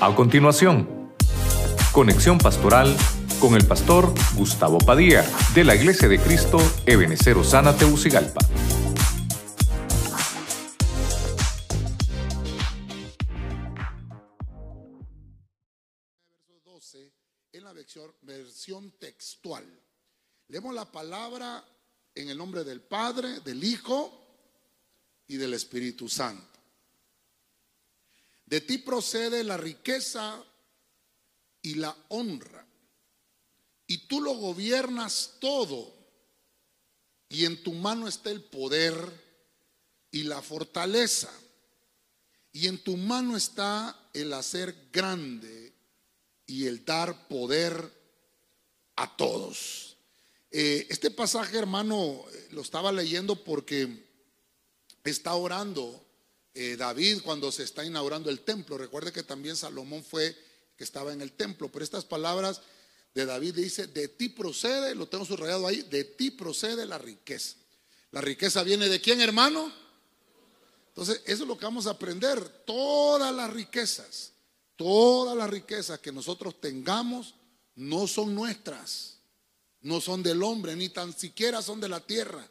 A continuación, conexión pastoral con el pastor Gustavo Padilla de la Iglesia de Cristo Ebenecer Osana Teucigalpa. Verso 12 en la versión textual. Leemos la palabra en el nombre del Padre, del Hijo y del Espíritu Santo. De ti procede la riqueza y la honra. Y tú lo gobiernas todo. Y en tu mano está el poder y la fortaleza. Y en tu mano está el hacer grande y el dar poder a todos. Eh, este pasaje, hermano, lo estaba leyendo porque está orando eh, David cuando se está inaugurando el templo. Recuerde que también Salomón fue que estaba en el templo. Pero estas palabras de David dice, de ti procede, lo tengo subrayado ahí, de ti procede la riqueza. La riqueza viene de quién, hermano? Entonces, eso es lo que vamos a aprender. Todas las riquezas, todas las riquezas que nosotros tengamos no son nuestras, no son del hombre, ni tan siquiera son de la tierra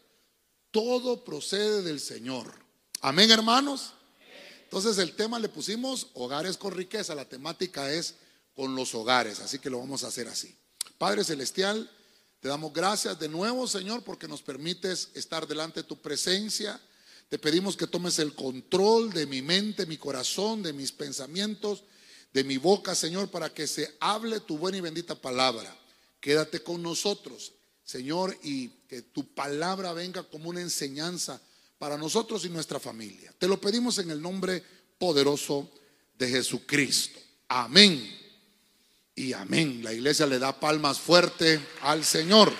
todo procede del Señor. Amén, hermanos. Entonces el tema le pusimos hogares con riqueza. La temática es con los hogares. Así que lo vamos a hacer así. Padre Celestial, te damos gracias de nuevo, Señor, porque nos permites estar delante de tu presencia. Te pedimos que tomes el control de mi mente, mi corazón, de mis pensamientos, de mi boca, Señor, para que se hable tu buena y bendita palabra. Quédate con nosotros. Señor, y que tu palabra venga como una enseñanza para nosotros y nuestra familia. Te lo pedimos en el nombre poderoso de Jesucristo. Amén. Y amén. La iglesia le da palmas fuerte al Señor.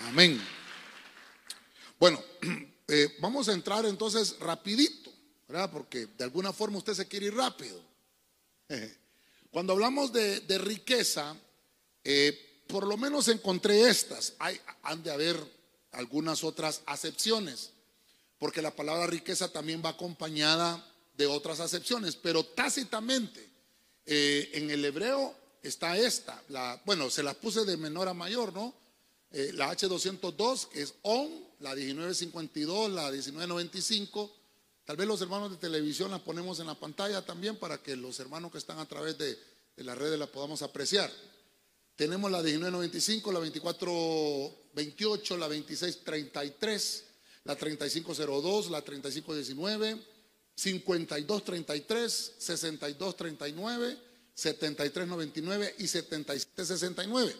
Amén. Bueno, eh, vamos a entrar entonces rapidito, ¿verdad? Porque de alguna forma usted se quiere ir rápido. Cuando hablamos de, riqueza, eh, por lo menos encontré estas. Hay, han de haber algunas otras acepciones, porque la palabra riqueza también va acompañada de otras acepciones, pero tácitamente eh, en el hebreo está esta. La, bueno, se las puse de menor a mayor, ¿no? Eh, la H202, que es ON, la 1952, la 1995. Tal vez los hermanos de televisión la ponemos en la pantalla también para que los hermanos que están a través de, de las redes la podamos apreciar. Tenemos la 1995, la 2428, la 2633, la 3502, la 3519, 5233, 6239, 7399 y 7769.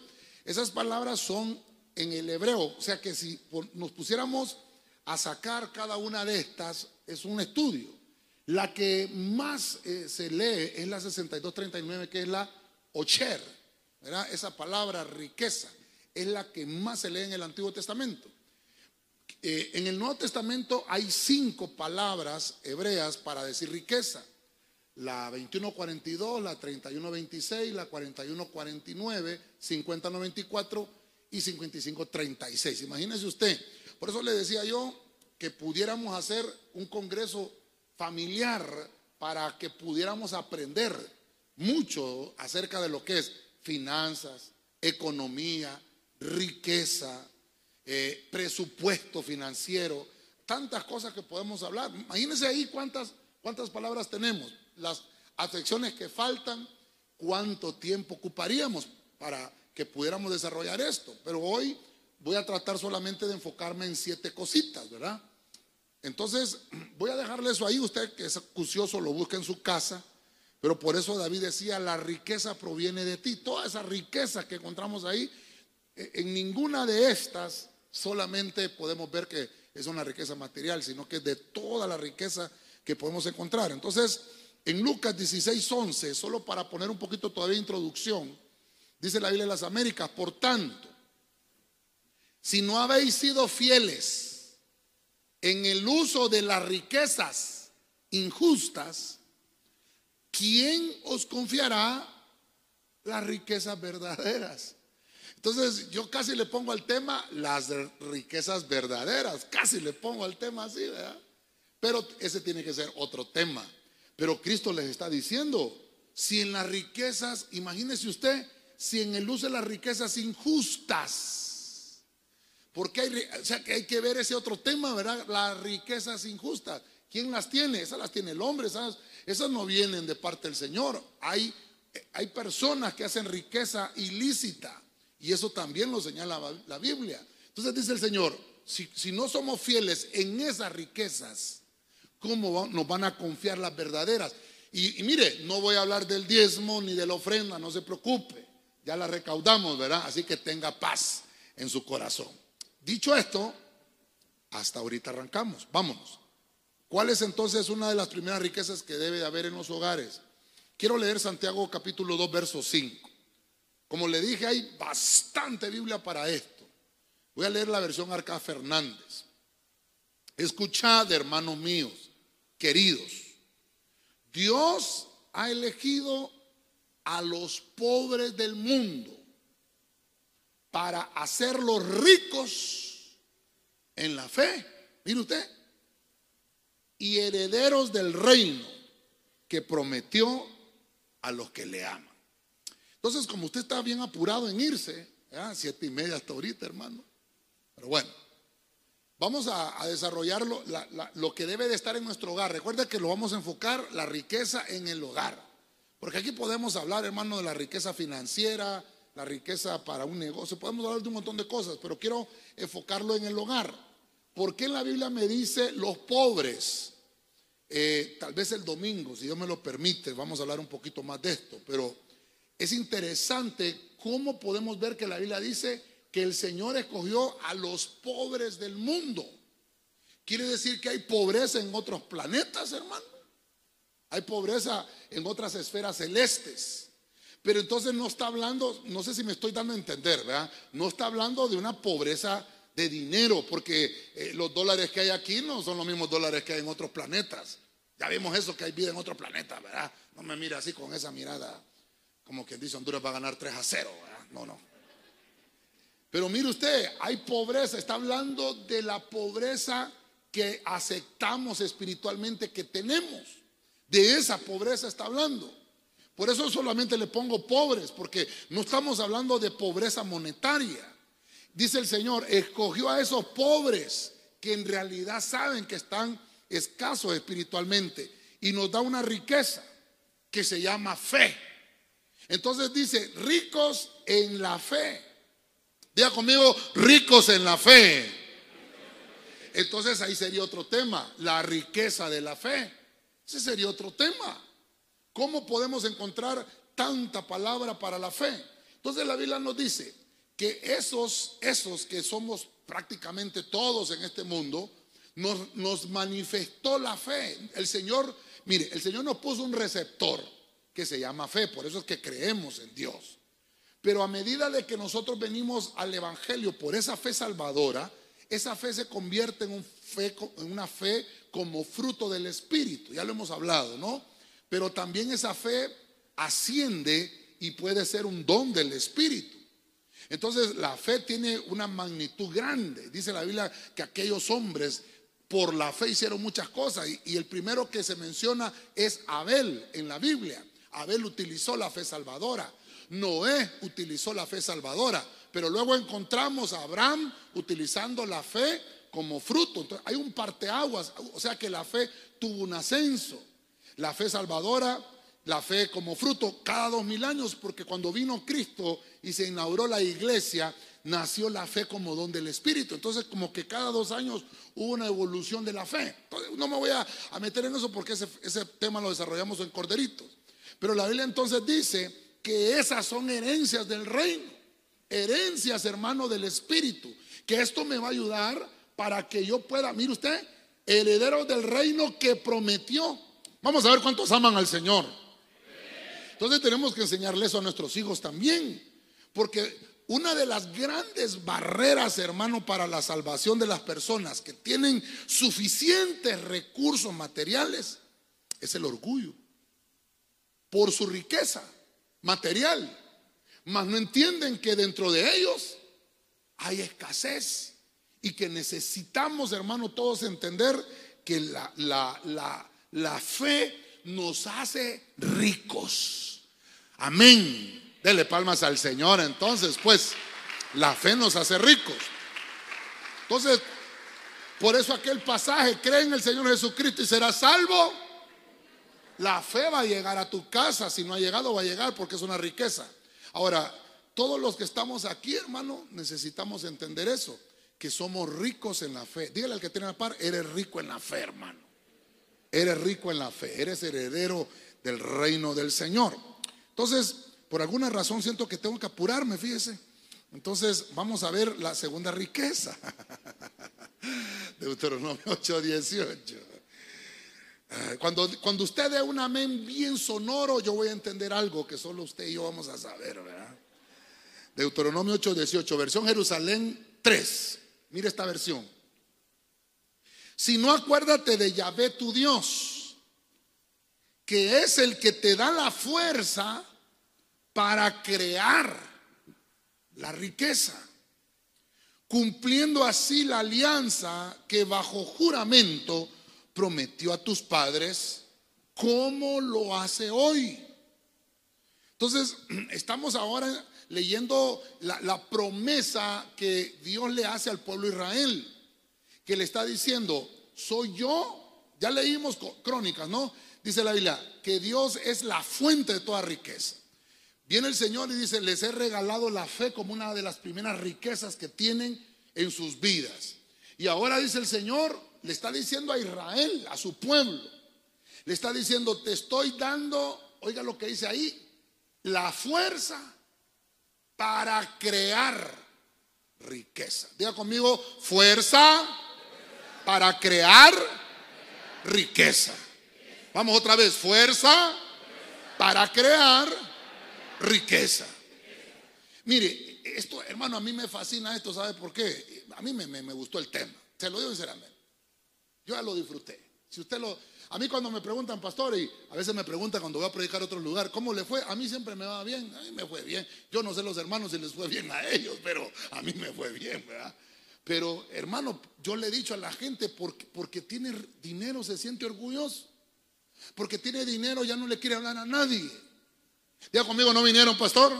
Esas palabras son en el hebreo, o sea que si nos pusiéramos a sacar cada una de estas, es un estudio. La que más eh, se lee es la 6239, que es la Ocher. Esa palabra riqueza es la que más se lee en el Antiguo Testamento. Eh, en el Nuevo Testamento hay cinco palabras hebreas para decir riqueza. La 2142, la 3126, la 4149, 5094 y 5536. Imagínese usted. Por eso le decía yo que pudiéramos hacer un congreso familiar para que pudiéramos aprender mucho acerca de lo que es finanzas, economía, riqueza, eh, presupuesto financiero, tantas cosas que podemos hablar. Imagínense ahí cuántas, cuántas palabras tenemos, las afecciones que faltan, cuánto tiempo ocuparíamos para que pudiéramos desarrollar esto. Pero hoy voy a tratar solamente de enfocarme en siete cositas, ¿verdad? Entonces, voy a dejarle eso ahí, usted que es acucioso lo busca en su casa pero por eso David decía, la riqueza proviene de ti. Toda esa riqueza que encontramos ahí, e, en ninguna de estas solamente podemos ver que es una riqueza material, sino que es de toda la riqueza que podemos encontrar. Entonces, en Lucas 16, 11, solo para poner un poquito todavía de introducción, dice la Biblia de las Américas, por tanto, si no habéis sido fieles en el uso de las riquezas injustas, ¿quién os confiará las riquezas verdaderas? Entonces yo casi le pongo al tema las riquezas verdaderas, casi le pongo al tema así, ¿verdad? Pero ese tiene que ser otro tema. Pero Cristo les está diciendo, si en las riquezas, imagínese usted, si en el uso de las riquezas injustas, porque hay, o sea, que hay que ver ese otro tema, ¿verdad? Las riquezas injustas. ¿Quién las tiene? Esas las tiene el hombre, esas, esas no vienen de parte del Señor. Hay, hay personas que hacen riqueza ilícita y eso también lo señala la Biblia. Entonces dice el Señor, si, si no somos fieles en esas riquezas, ¿cómo nos van a confiar las verdaderas? Y, mire, no voy a hablar del diezmo ni de la ofrenda, no se preocupe. Ya la recaudamos, ¿verdad? Así que tenga paz en su corazón. Dicho esto, hasta ahorita arrancamos. Vámonos. ¿Cuál es entonces una de las primeras riquezas que debe de haber en los hogares? Quiero leer Santiago capítulo 2, verso 5. Como le dije, hay bastante Biblia para esto. Voy a leer la versión Arca Fernández. Escuchad, hermanos míos, queridos Dios ha elegido a los pobres del mundo para hacerlos ricos en la fe. Mire usted. Y herederos del reino que prometió a los que le aman. Entonces, como usted está bien apurado en irse, siete y media hasta ahorita, hermano. Pero bueno. Vamos a, desarrollarlo, lo que debe de estar en nuestro hogar. Recuerda que lo vamos a enfocar, la riqueza en el hogar. Porque aquí podemos hablar, hermano, de la riqueza financiera, la riqueza para un negocio. Podemos hablar de un montón de cosas, pero quiero enfocarlo en el hogar. ¿Por qué en la Biblia me dice los pobres? Eh, tal vez el domingo, si Dios me lo permite, vamos a hablar un poquito más de esto. Pero es interesante cómo podemos ver que la Biblia dice que el Señor escogió a los pobres del mundo. Quiere decir que hay pobreza en otros planetas, hermano. Hay pobreza en otras esferas celestes. Pero entonces no está hablando, no sé si me estoy dando a entender, ¿verdad? No está hablando de una pobreza de dinero, porque eh, los dólares que hay aquí no son los mismos dólares que hay en otros planetas. Ya vimos eso, que hay vida en otros planetas, ¿verdad? No me mira así con esa mirada, como quien dice Honduras va a ganar 3 a 0, ¿verdad? No, no. Pero mire usted, hay pobreza, está hablando de la pobreza que aceptamos espiritualmente que tenemos. De esa pobreza está hablando. Por eso solamente le pongo pobres, porque no estamos hablando de pobreza monetaria. Dice el Señor, escogió a esos pobres que en realidad saben que están escasos espiritualmente y nos da una riqueza que se llama fe. Entonces dice, ricos en la fe. Diga conmigo, ricos en la fe. Entonces ahí sería otro tema, la riqueza de la fe. Ese sería otro tema. ¿Cómo podemos encontrar tanta palabra para la fe? Entonces la Biblia nos dice que esos, esos que somos prácticamente todos en este mundo, nos, nos manifestó la fe. El Señor, mire, el Señor nos puso un receptor que se llama fe, por eso es que creemos en Dios. Pero a medida de que nosotros venimos al Evangelio por esa fe salvadora, esa fe se convierte en, un fe, en una fe como fruto del Espíritu. Ya lo hemos hablado, ¿no? Pero también esa fe asciende y puede ser un don del Espíritu. Entonces la fe tiene una magnitud grande. Dice la Biblia que aquellos hombres por la fe hicieron muchas cosas y, el primero que se menciona es Abel en la Biblia. Abel utilizó la fe salvadora. Noé utilizó la fe salvadora, pero luego encontramos a Abraham utilizando la fe como fruto. Entonces, hay un parteaguas, o sea que la fe tuvo un ascenso. La fe salvadora, la fe como fruto cada dos mil años, porque cuando vino Cristo y se inauguró la iglesia, nació la fe como don del Espíritu. Entonces, como que cada dos años hubo una evolución de la fe. no me voy a, meter en eso porque ese, ese tema lo desarrollamos en Corderitos. Pero la Biblia entonces dice que esas son herencias del reino, herencias, hermano, del Espíritu, que esto me va a ayudar para que yo pueda, mire usted, heredero del reino que prometió. Vamos a ver cuántos aman al Señor. Entonces tenemos que enseñarles a nuestros hijos también, porque una de las grandes barreras, hermano, para la salvación de las personas que tienen suficientes recursos materiales es el orgullo por su riqueza material, mas no entienden que dentro de ellos hay escasez y que necesitamos, hermano, todos entender que la, la, la, la fe nos hace ricos. Amén. Dele palmas al Señor. Entonces, pues, la fe nos hace ricos. Entonces, por eso aquel pasaje, cree en el Señor Jesucristo y serás salvo. La fe va a llegar a tu casa. Si no ha llegado, va a llegar porque es una riqueza. Ahora, todos los que estamos aquí, hermano, necesitamos entender eso, que somos ricos en la fe. Dígale al que tiene la par, eres rico en la fe, hermano. Eres rico en la fe, eres heredero del reino del Señor. Entonces, por alguna razón siento que tengo que apurarme, fíjese. Entonces, vamos a ver la segunda riqueza. Deuteronomio 8, 18. Cuando, cuando usted dé un amén bien sonoro, yo voy a entender algo que solo usted y yo vamos a saber, ¿verdad? Deuteronomio 8, 18, versión Jerusalén 3. Mire esta versión. Si no acuérdate de Yahvé tu Dios, que es el que te da la fuerza para crear la riqueza, cumpliendo así la alianza que bajo juramento prometió a tus padres, como lo hace hoy. Entonces, estamos ahora leyendo la, promesa que Dios le hace al pueblo de Israel, que le está diciendo, soy yo, ya leímos crónicas, ¿no? Dice la Biblia, que Dios es la fuente de toda riqueza. Viene el Señor y dice, les he regalado la fe como una de las primeras riquezas que tienen en sus vidas. Y ahora dice el Señor, le está diciendo a Israel, a su pueblo, le está diciendo, te estoy dando, oiga lo que dice ahí, la fuerza para crear riqueza. Diga conmigo, fuerza para crear riqueza. Vamos otra vez, fuerza para crear riqueza. Mire, esto, hermano, a mí me fascina esto, ¿sabe por qué? A mí me, gustó el tema, se lo digo sinceramente. Yo ya lo disfruté. Si usted lo, a mí cuando me preguntan, pastor, y a veces me preguntan cuando voy a predicar a otro lugar, ¿cómo le fue? A mí siempre me va bien, a mí me fue bien. Yo no sé los hermanos si les fue bien a ellos, pero a mí me fue bien, ¿verdad? Pero hermano, yo le he dicho a la gente, porque, porque tiene dinero se siente orgulloso. Porque tiene dinero ya no le quiere hablar a nadie. Diga conmigo, ¿no vinieron, pastor?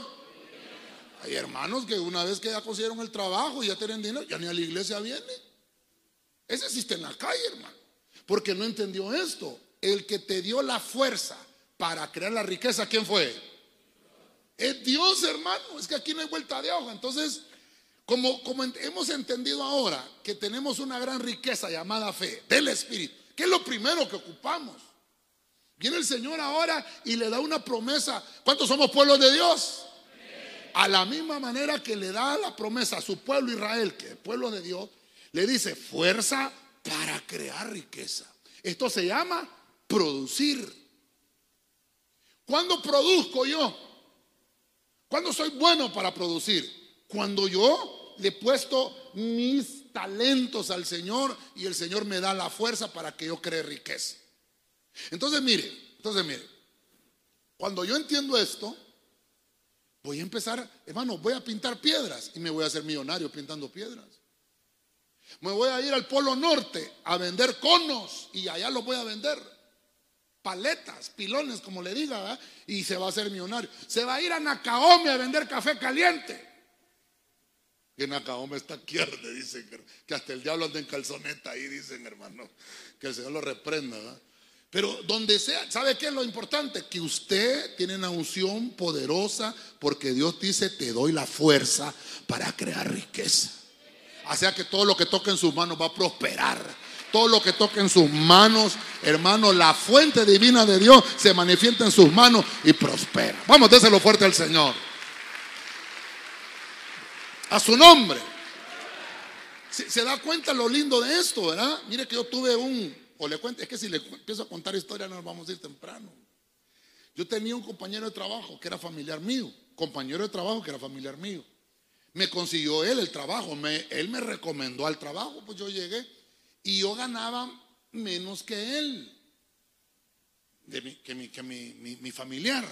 Hay hermanos que una vez que ya consiguieron el trabajo y ya tienen dinero, ya ni a la iglesia viene. Ese existe en la calle, hermano porque no entendió esto. El que te dio la fuerza para crear la riqueza, ¿quién fue? Es Dios, hermano. Es que aquí no hay vuelta de hoja. Entonces, como, como hemos entendido ahora que tenemos una gran riqueza llamada fe del Espíritu, ¿qué es lo primero que ocupamos? Viene el Señor ahora y le da una promesa. ¿Cuántos somos pueblos de Dios? A la misma manera que le da la promesa a su pueblo Israel, que es pueblo de Dios, le dice fuerza para crear riqueza. Esto se llama producir. ¿Cuándo produzco yo? ¿Cuándo soy bueno para producir? Cuando yo le he puesto mis talentos al Señor y el Señor me da la fuerza para que yo cree riqueza. Entonces mire, entonces mire, cuando yo entiendo esto, voy a empezar, hermano, voy a pintar piedras y me voy a hacer millonario pintando piedras. Me voy a ir al Polo Norte a vender conos y allá los voy a vender. Paletas, pilones, como le diga, y se va a hacer millonario. Se va a ir a Nacaome a vender café caliente. Que Nacaome está aquí dicen que hasta el diablo anda en calzoneta ahí, dicen hermano. Que el Señor lo reprenda. Pero donde sea, ¿sabe qué es lo importante? Que usted tiene una unción poderosa porque Dios dice, te doy la fuerza para crear riqueza. Así que todo lo que toque en sus manos va a prosperar. Todo lo que toque en sus manos, hermano, la fuente divina de Dios se manifiesta en sus manos y prospera. Vamos, déselo fuerte al Señor. A su nombre. Se, se, da cuenta lo lindo de esto, ¿verdad? Mire que yo tuve un, o le cuento, es que si le empiezo a contar historia no nos vamos a ir temprano. Yo tenía un compañero de trabajo que era familiar mío, compañero de trabajo que era familiar mío. Me consiguió él el trabajo, él me recomendó al trabajo, pues yo llegué y yo ganaba menos que él, que, mi, familiar.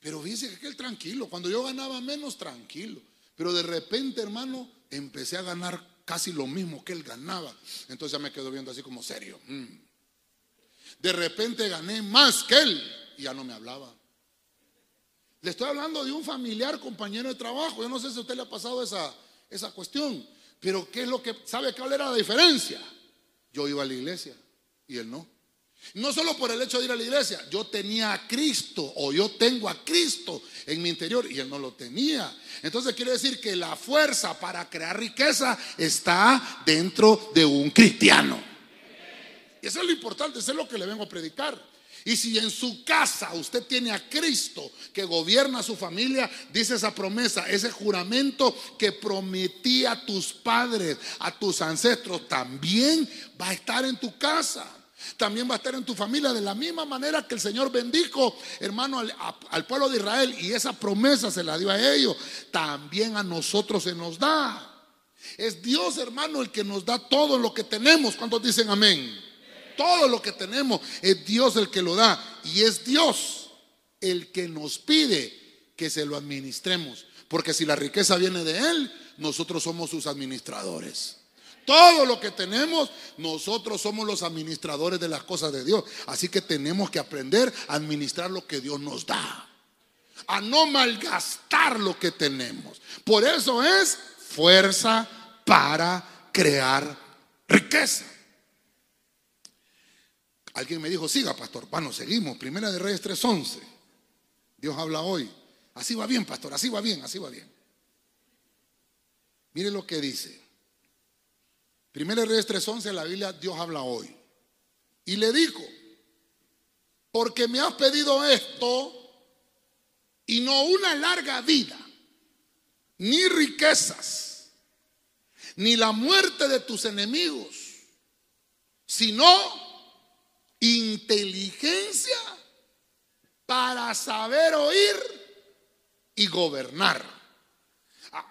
Pero fíjese que él tranquilo, cuando yo ganaba menos, tranquilo. Pero de repente, hermano, empecé a ganar casi lo mismo que él ganaba. Entonces ya me quedo viendo así como serio. Mm. De repente gané más que él y ya no me hablaba. Le estoy hablando de un familiar, compañero de trabajo. Yo no sé si a usted le ha pasado esa, esa cuestión. Pero ¿qué es lo que sabe cuál era la diferencia? Yo iba a la iglesia y él no. No solo por el hecho de ir a la iglesia, yo tenía a Cristo o yo tengo a Cristo en mi interior y él no lo tenía. Entonces quiere decir que la fuerza para crear riqueza está dentro de un cristiano. Y eso es lo importante, eso es lo que le vengo a predicar. Y si en su casa usted tiene a Cristo que gobierna su familia, dice esa promesa, ese juramento que prometía a tus padres, a tus ancestros, también va a estar en tu casa. También va a estar en tu familia de la misma manera que el Señor bendijo, hermano, al, pueblo de Israel y esa promesa se la dio a ellos. También a nosotros se nos da. Es Dios, hermano, el que nos da todo lo que tenemos. ¿Cuántos dicen amén? Todo lo que tenemos es Dios el que lo da. Y es Dios el que nos pide que se lo administremos. Porque si la riqueza viene de Él, nosotros somos sus administradores. Todo lo que tenemos, nosotros somos los administradores de las cosas de Dios. Así que tenemos que aprender a administrar lo que Dios nos da. A no malgastar lo que tenemos. Por eso es fuerza para crear riqueza. Alguien me dijo, siga, pastor. Bueno, seguimos. Primera de Reyes 3.11. Dios habla hoy. Así va bien, pastor. Así va bien, así va bien. Mire lo que dice. Primera Reyes 3:11, la Biblia, Dios habla hoy. Y le dijo, porque me has pedido esto y no una larga vida, ni riquezas, ni la muerte de tus enemigos, sino inteligencia para saber oír y gobernar.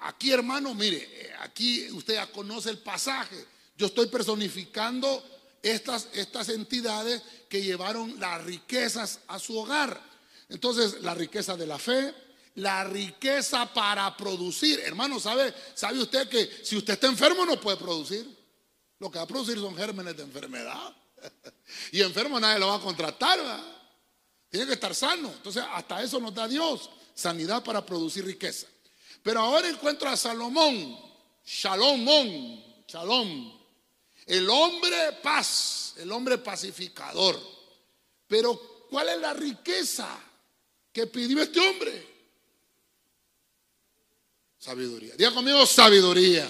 Aquí, hermano, mire, aquí usted ya conoce el pasaje. Yo estoy personificando estas, estas entidades que llevaron las riquezas a su hogar. Entonces, la riqueza de la fe, la riqueza para producir. Hermano, ¿sabe, ¿sabe usted que si usted está enfermo no puede producir? Lo que va a producir son gérmenes de enfermedad. y enfermo nadie lo va a contratar. Tiene que estar sano. Entonces, hasta eso nos da Dios. Sanidad para producir riqueza. Pero ahora encuentro a Salomón. Shalom, Shalom. El hombre paz, el hombre pacificador. Pero ¿cuál es la riqueza que pidió este hombre? Sabiduría. Diga conmigo sabiduría.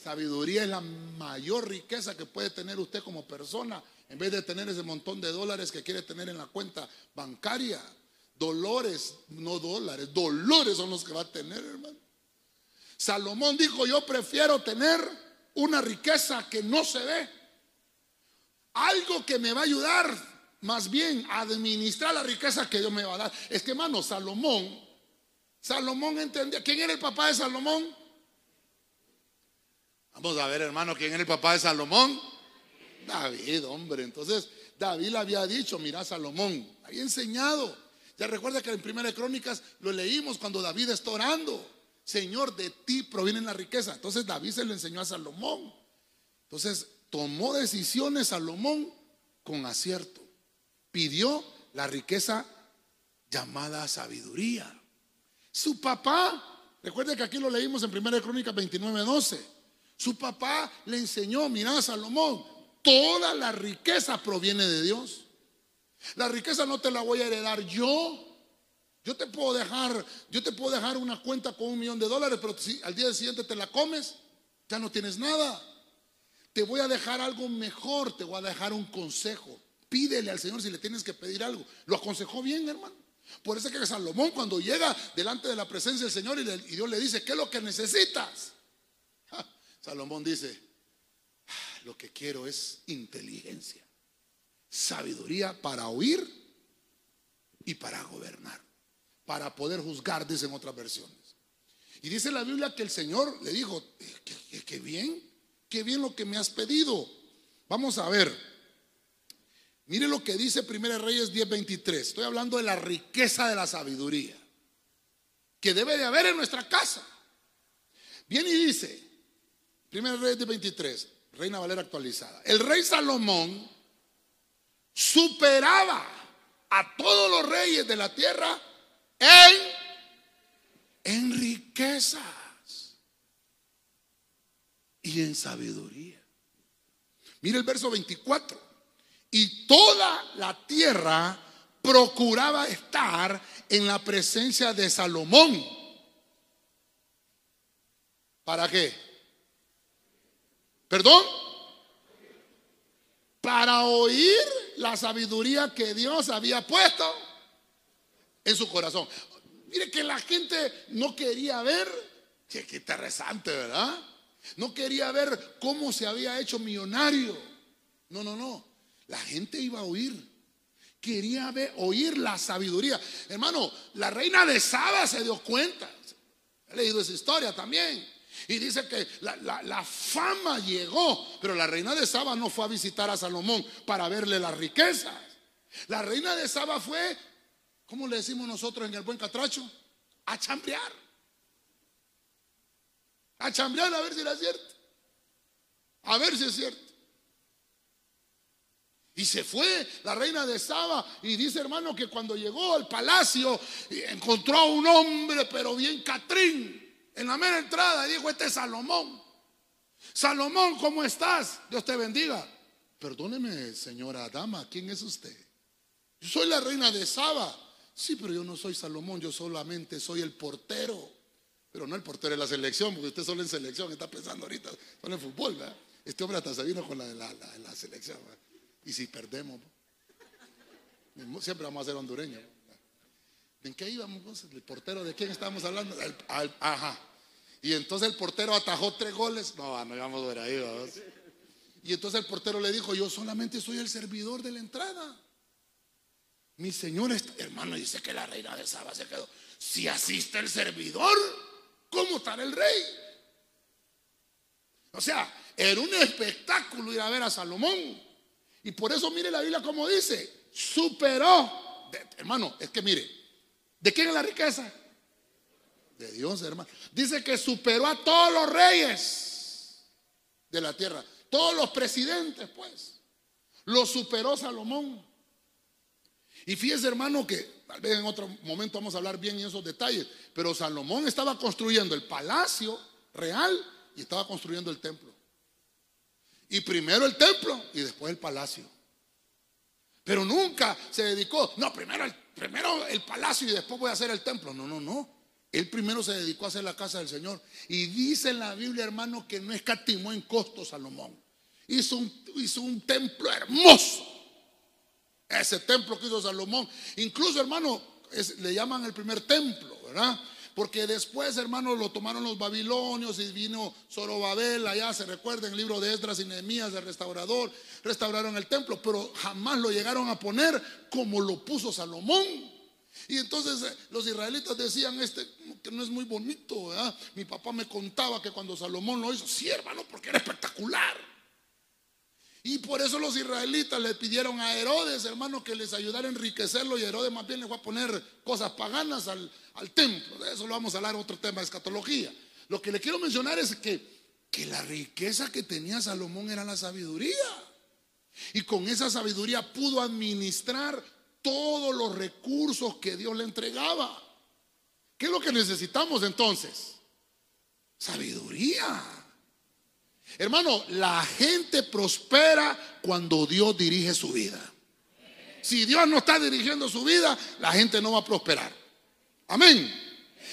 Sabiduría es la mayor riqueza que puede tener usted como persona en vez de tener ese montón de dólares que quiere tener en la cuenta bancaria. Dolores, no dólares, dolores son los que va a tener, hermano. Salomón dijo, yo prefiero tener una riqueza que no se ve. Algo que me va a ayudar más bien a administrar la riqueza que Dios me va a dar. Es que, hermano, Salomón, Salomón entendía. ¿Quién era el papá de Salomón? Vamos a ver, hermano, ¿quién era el papá de Salomón? David, hombre. Entonces, David le había dicho, mira, Salomón, había enseñado. Ya recuerda que en Primera de Crónicas lo leímos cuando David está orando. Señor, de ti proviene la riqueza. Entonces David se le enseñó a Salomón. Entonces tomó decisiones Salomón con acierto. Pidió la riqueza llamada sabiduría. Su papá, recuerde que aquí lo leímos en 1 Crónica 29, 12. Su papá le enseñó, mira Salomón, toda la riqueza proviene de Dios. La riqueza no te la voy a heredar yo, yo te puedo dejar, yo te puedo dejar una cuenta con un millón de dólares, pero al día siguiente te la comes, ya no tienes nada. Te voy a dejar algo mejor, te voy a dejar un consejo. Pídele al Señor si le tienes que pedir algo. Lo aconsejó bien, hermano. Por eso es que Salomón cuando llega delante de la presencia del Señor y, Dios le dice, ¿qué es lo que necesitas? Salomón dice, ah, lo que quiero es inteligencia, sabiduría para oír y para gobernar para poder juzgar, dicen otras versiones. Y dice la Biblia que el Señor le dijo, eh, qué, bien, qué bien lo que me has pedido. Vamos a ver. Mire lo que dice 1 Reyes 10:23. Estoy hablando de la riqueza de la sabiduría que debe de haber en nuestra casa. Viene y dice, 1 Reyes 10:23, Reina Valera actualizada. El rey Salomón superaba a todos los reyes de la tierra en, riquezas y en sabiduría. Mire el verso 24. Y toda la tierra procuraba estar en la presencia de Salomón. ¿Para qué? ¿Perdón? Para oír la sabiduría que Dios había puesto en su corazón. Mire que la gente no quería ver, que, que interesante, ¿verdad? No quería ver cómo se había hecho millonario. No, no, no. La gente iba a oír. Quería ver, oír la sabiduría. Hermano, la reina de Saba se dio cuenta. He leído esa historia también. Y dice que la, fama llegó, pero la reina de Saba no fue a visitar a Salomón para verle las riquezas. La reina de Saba fue, ¿cómo le decimos nosotros en el buen catracho? A chambrear. A chambrear a ver si era cierto. A ver si es cierto. Y se fue la reina de Saba y dice hermano que cuando llegó al palacio encontró a un hombre pero bien catrín en la mera entrada dijo este es Salomón. Salomón, ¿cómo estás? Dios te bendiga. Perdóneme señora dama, ¿quién es usted? Yo soy la reina de Saba. Sí, pero yo no soy Salomón, yo solamente soy el portero. Pero no el portero de la selección, porque usted solo en selección está pensando ahorita, solo en fútbol, ¿verdad? Este hombre hasta se vino con la, la, la selección. Y si perdemos, siempre vamos a ser hondureños. ¿En qué íbamos? ¿El portero de quién estábamos hablando? ajá. Y entonces el portero atajó tres goles. No, no íbamos por ahí. Vamos. Y entonces el portero le dijo, yo solamente soy el servidor de la entrada. Mi señor, hermano, dice que la reina de Saba se quedó. Si asiste el servidor, ¿cómo estará el rey? O sea, era un espectáculo ir a ver a Salomón. Y por eso mire la Biblia como dice, superó. hermano, es que mire, ¿de quién es la riqueza? De Dios, hermano. Dice que superó a todos los reyes de la tierra, todos los presidentes, pues. Lo superó Salomón. Y fíjese, hermano, que tal vez en otro momento vamos a hablar bien en esos detalles, pero Salomón estaba construyendo el palacio real y estaba construyendo el templo. Y primero el templo y después el palacio. Pero nunca se dedicó, no, primero el, primero el palacio y después voy a hacer el templo. No, no, no. Él primero se dedicó a hacer la casa del Señor. Y dice en la Biblia, hermano, que no escatimó en costo Salomón. Hizo un, hizo un templo hermoso. Ese templo que hizo Salomón. Incluso, hermano, le llaman el primer templo, ¿verdad? Porque después, hermanos, lo tomaron los babilonios y vino Zorobabel, allá se recuerda en el libro de Esdras y Nehemías, el restaurador, restauraron el templo, pero jamás lo llegaron a poner como lo puso Salomón. Y entonces eh, los israelitas decían, este que no es muy bonito, ¿verdad? Mi papá me contaba que cuando Salomón lo hizo, sí, hermano, porque era espectacular. Y por eso los israelitas le pidieron a Herodes, hermano, que les ayudara a enriquecerlo. Y Herodes más bien le fue a poner cosas paganas al, templo. De eso lo vamos a hablar, otro tema de escatología. Lo que le quiero mencionar es que, que la riqueza que tenía Salomón era la sabiduría. Y con esa sabiduría pudo administrar todos los recursos que Dios le entregaba. ¿Qué es lo que necesitamos entonces? Sabiduría. Hermano, la gente prospera cuando Dios dirige su vida. Si Dios no está dirigiendo su vida, la gente no va a prosperar. Amén.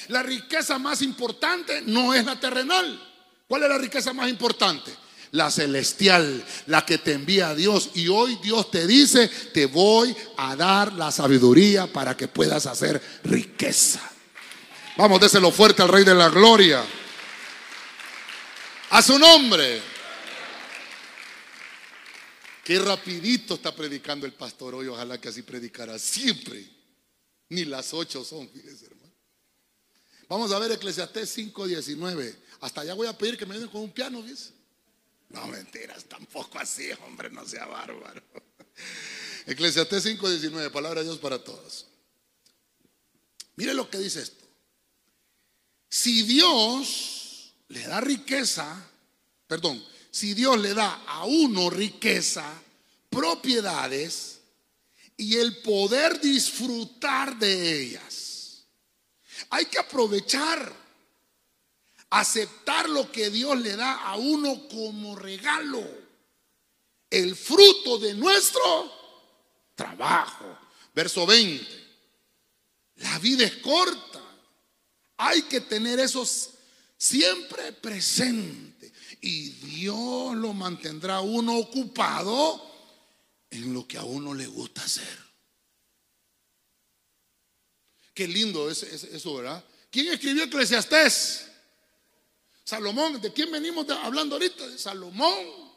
La riqueza más importante no es la terrenal. ¿Cuál es la riqueza más importante? La celestial, la que te envía a Dios. Y hoy Dios te dice, te voy a dar la sabiduría para que puedas hacer riqueza. Vamos, déselo fuerte al Rey de la Gloria. A su nombre. Qué rapidito está predicando el pastor hoy. Ojalá que así predicara siempre. Ni las ocho son, fíjese, hermano. Vamos a ver Eclesiastés 5:19. Hasta allá voy a pedir que me den con un piano. No, mentiras, tampoco así, hombre, no sea bárbaro. Eclesiastés 5:19, palabra de Dios para todos. Mire lo que dice esto. Si Dios le da riqueza, perdón, si Dios le da a uno riqueza, propiedades y el poder disfrutar de ellas. Hay que aprovechar, aceptar lo que Dios le da a uno como regalo, el fruto de nuestro trabajo. Verso 20. La vida es corta. Hay que tener eso siempre presente. Y Dios lo mantendrá uno ocupado en lo que a uno le gusta hacer. Qué lindo es, eso, ¿verdad? ¿Quién escribió Eclesiastés? Salomón. ¿De quién venimos hablando ahorita? De Salomón.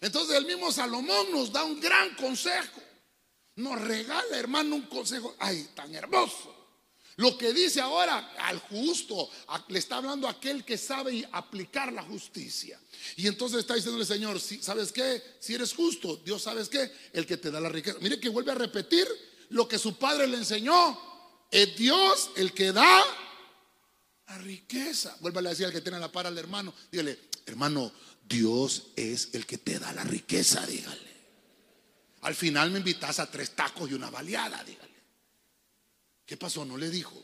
Entonces el mismo Salomón nos da un gran consejo. Nos regala, hermano, un consejo. Ay, tan hermoso. Lo que dice ahora al justo, le está hablando aquel que sabe aplicar la justicia. Y entonces está diciéndole, Señor, ¿sabes qué? Si eres justo, Dios, ¿sabes qué? El que te da la riqueza. Mire que vuelve a repetir lo que su padre le enseñó. Es Dios el que da la riqueza. Vuelve a decir al que tiene la par al hermano. Dígale, hermano, Dios es el que te da la riqueza, dígale. Al final me invitas a tres tacos y una baleada, dígale. ¿Qué pasó? No le dijo.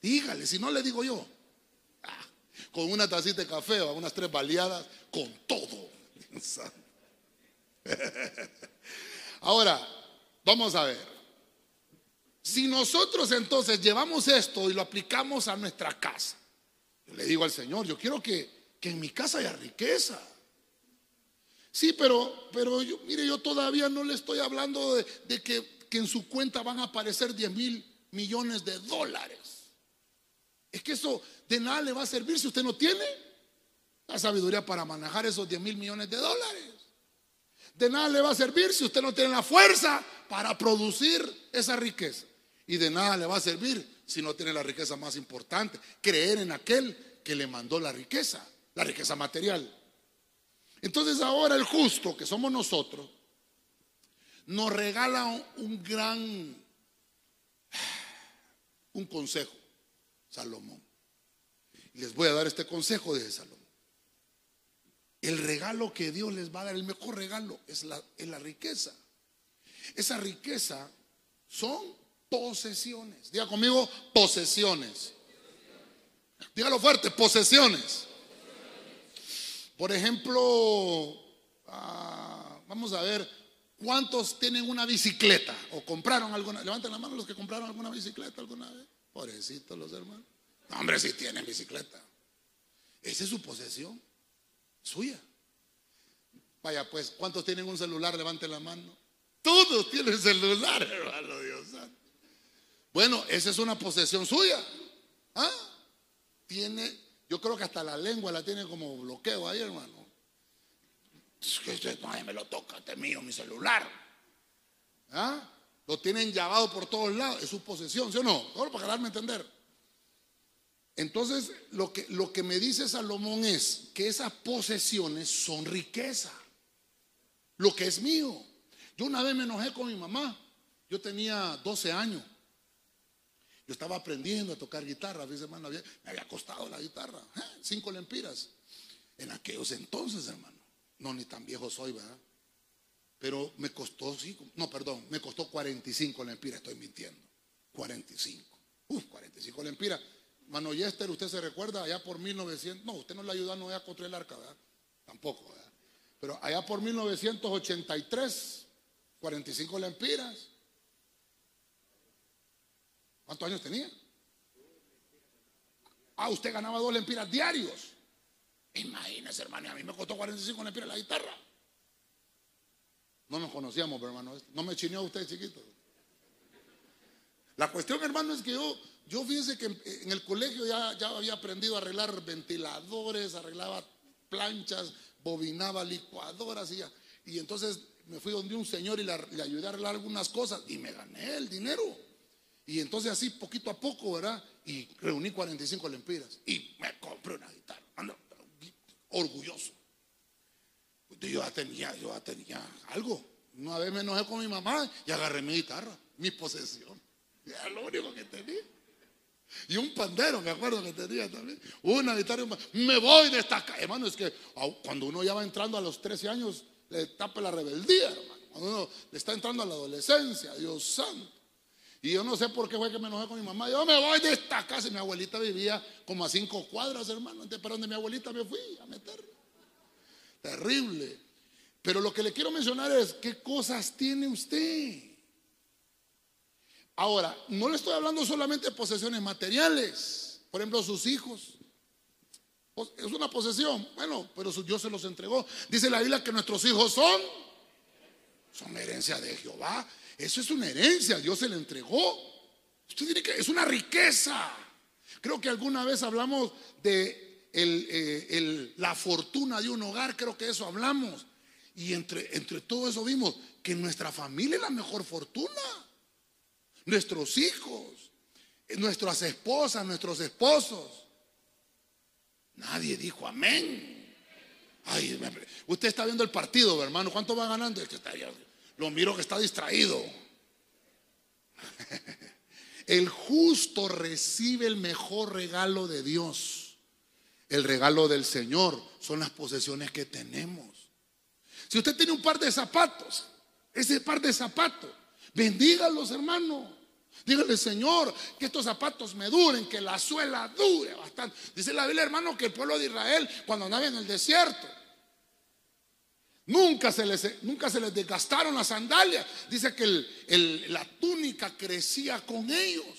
Dígale, si no le digo yo. Ah, con una tacita de café o unas tres baleadas, con todo. Ahora, vamos a ver. Si nosotros entonces llevamos esto y lo aplicamos a nuestra casa, yo le digo al Señor, yo quiero que, en mi casa haya riqueza. Sí, pero, pero yo, mire, yo todavía no le estoy hablando de, que, que, en su cuenta van a aparecer 10 mil millones de dólares. Es que eso de nada le va a servir si usted no tiene la sabiduría para manejar esos 10 mil millones de dólares. De nada le va a servir si usted no tiene la fuerza para producir esa riqueza. Y de nada le va a servir si no tiene la riqueza más importante, creer en aquel que le mandó la riqueza, la riqueza material. Entonces ahora el justo, que somos nosotros, nos regala un gran un consejo, Salomón. Les voy a dar este consejo de Salomón. El regalo que Dios les va a dar, el mejor regalo, es la, es la riqueza. Esa riqueza son posesiones. Diga conmigo, posesiones. Dígalo fuerte, posesiones. Por ejemplo, ah, vamos a ver, ¿Cuántos tienen una bicicleta o compraron alguna? Levanten la mano los que compraron alguna bicicleta alguna vez. Pobrecitos los hermanos. hombre, si tienen bicicleta. Esa es su posesión, suya. Vaya, pues, ¿cuántos tienen un celular? Levanten la mano. Todos tienen celular, hermano Dios Bueno, esa es una posesión suya. ¿Ah? Tiene, yo creo que hasta la lengua la tiene como bloqueo ahí, hermano. Nadie me lo toca, este es mío, mi celular. ¿Ah? Lo tienen llamado por todos lados, es su posesión, ¿sí o no? Solo para darme a entender. Entonces, lo que, lo que me dice Salomón es que esas posesiones son riqueza. Lo que es mío. Yo una vez me enojé con mi mamá. Yo tenía 12 años. Yo estaba aprendiendo a tocar guitarra. hermano, me había costado la guitarra. ¿eh? Cinco lempiras. En aquellos entonces, hermano. No, ni tan viejo soy, ¿verdad? Pero me costó, no, perdón, me costó 45 lempiras, estoy mintiendo. 45. Uf, 45 lempiras. Mano Yester, ¿usted se recuerda allá por 1900? No, usted no le ayudó no a construir el arca, ¿verdad? Tampoco, ¿verdad? Pero allá por 1983, 45 lempiras. ¿Cuántos años tenía? Ah, usted ganaba dos lempiras diarios. Imagínese, hermano, a mí me costó 45 lempiras la guitarra. No nos conocíamos, hermano. No me chineó usted, chiquito. La cuestión, hermano, es que yo, yo fíjense que en el colegio ya, ya había aprendido a arreglar ventiladores, arreglaba planchas, bobinaba licuadoras y, y entonces me fui donde un señor y le, ayudé a arreglar algunas cosas y me gané el dinero. Y entonces así poquito a poco, ¿verdad? Y reuní 45 lempiras y me compré una guitarra orgulloso. Yo ya tenía, yo ya tenía algo. Una vez me enojé con mi mamá y agarré mi guitarra, mi posesión. Era lo único que tenía. Y un pandero, me acuerdo que tenía también. Una guitarra. Me voy de esta casa. Hermano, es que cuando uno ya va entrando a los 13 años, le tapa la rebeldía, hermano. Cuando uno le está entrando a la adolescencia, Dios santo. Y yo no sé por qué fue que me enojé con mi mamá. Yo me voy de esta casa. Y mi abuelita vivía como a cinco cuadras, hermano. Para donde mi abuelita me fui a meter. Terrible. Pero lo que le quiero mencionar es, ¿qué cosas tiene usted? Ahora, no le estoy hablando solamente de posesiones materiales. Por ejemplo, sus hijos. Es una posesión. Bueno, pero Dios se los entregó. Dice la Biblia que nuestros hijos son, son herencia de Jehová. Eso es una herencia, Dios se le entregó. Usted dice que es una riqueza. Creo que alguna vez hablamos de eh, la fortuna de un hogar, creo que eso hablamos. Y entre, todo eso vimos que nuestra familia es la mejor fortuna. Nuestros hijos, nuestras esposas, nuestros esposos. Nadie dijo amén. Ay, usted está viendo el partido, hermano. ¿Cuánto va ganando? Lo miro que está distraído. El justo recibe el mejor regalo de Dios. El regalo del Señor son las posesiones que tenemos. Si usted tiene un par de zapatos, ese par de zapatos, bendígalos, hermano. Dígale, Señor, que estos zapatos me duren, que la suela dure bastante. Dice la Biblia, hermano, que el pueblo de Israel, cuando andaba en el desierto, Nunca se les, nunca se les desgastaron las sandalias. Dice que la túnica crecía con ellos.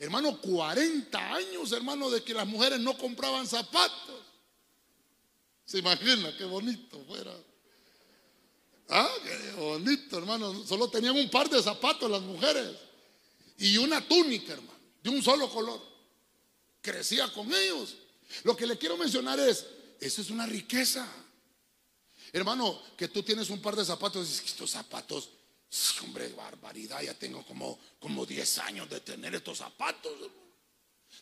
Hermano, 40 años, hermano, de que las mujeres no compraban zapatos. ¿Se imagina qué bonito fuera? Ah, qué bonito, hermano. Solo tenían un par de zapatos las mujeres y una túnica, hermano, de un solo color. Crecía con ellos. Lo que le quiero mencionar es, eso es una riqueza. Hermano, que tú tienes un par de zapatos y dices, estos zapatos, hombre, barbaridad, ya tengo como, como 10 años de tener estos zapatos.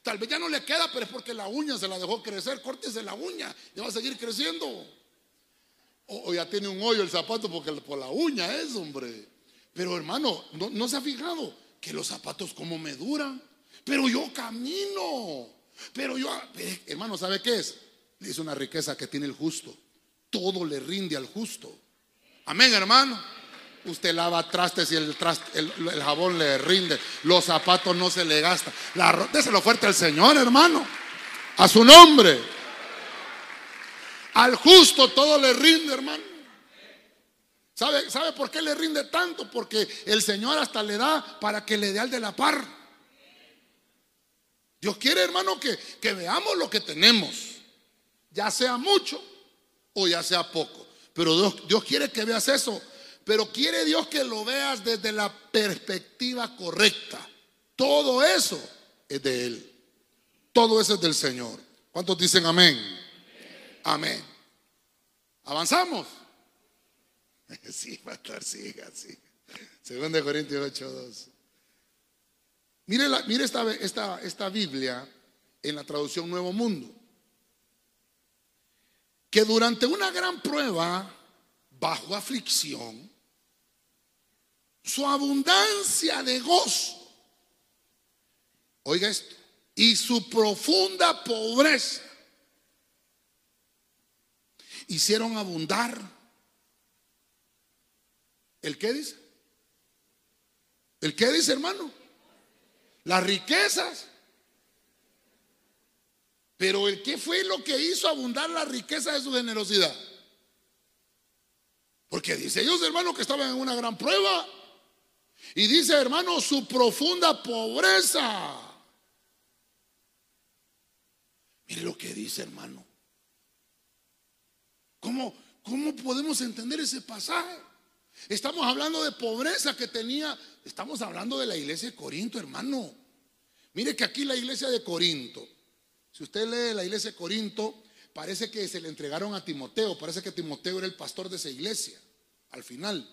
Tal vez ya no le queda, pero es porque la uña se la dejó crecer, córtese la uña, ya va a seguir creciendo. O, ya tiene un hoyo el zapato porque por la uña es, hombre. Pero hermano, no, no se ha fijado que los zapatos como me duran. Pero yo camino. Pero yo, hermano, ¿sabe qué es? Es una riqueza que tiene el justo todo le rinde al justo. Amén, hermano. Usted lava trastes y el, el, jabón le rinde. Los zapatos no se le gasta. La, déselo fuerte al Señor, hermano. A su nombre. Al justo todo le rinde, hermano. ¿Sabe, ¿Sabe por qué le rinde tanto? Porque el Señor hasta le da para que le dé al de la par. Dios quiere, hermano, que, que veamos lo que tenemos. Ya sea mucho o ya sea poco. Pero Dios, quiere que veas eso. Pero quiere Dios que lo veas desde la perspectiva correcta. Todo eso es de Él. Todo eso es del Señor. ¿Cuántos dicen amén? Amén. ¿Avanzamos? Sí, pastor, siga, sí. Segundo de Corintios 8, 2. Mire, la, mire esta, esta, esta Biblia en la traducción Nuevo Mundo que durante una gran prueba, bajo aflicción, su abundancia de gozo, oiga esto, y su profunda pobreza, hicieron abundar. ¿El qué dice? ¿El qué dice, hermano? Las riquezas pero el qué fue lo que hizo abundar la riqueza de su generosidad. Porque dice ellos, hermano, que estaban en una gran prueba. Y dice, hermano, su profunda pobreza. Mire lo que dice, hermano. ¿Cómo, cómo podemos entender ese pasaje? Estamos hablando de pobreza que tenía, estamos hablando de la iglesia de Corinto, hermano. Mire que aquí la iglesia de Corinto si usted lee la iglesia de Corinto, parece que se le entregaron a Timoteo, parece que Timoteo era el pastor de esa iglesia, al final.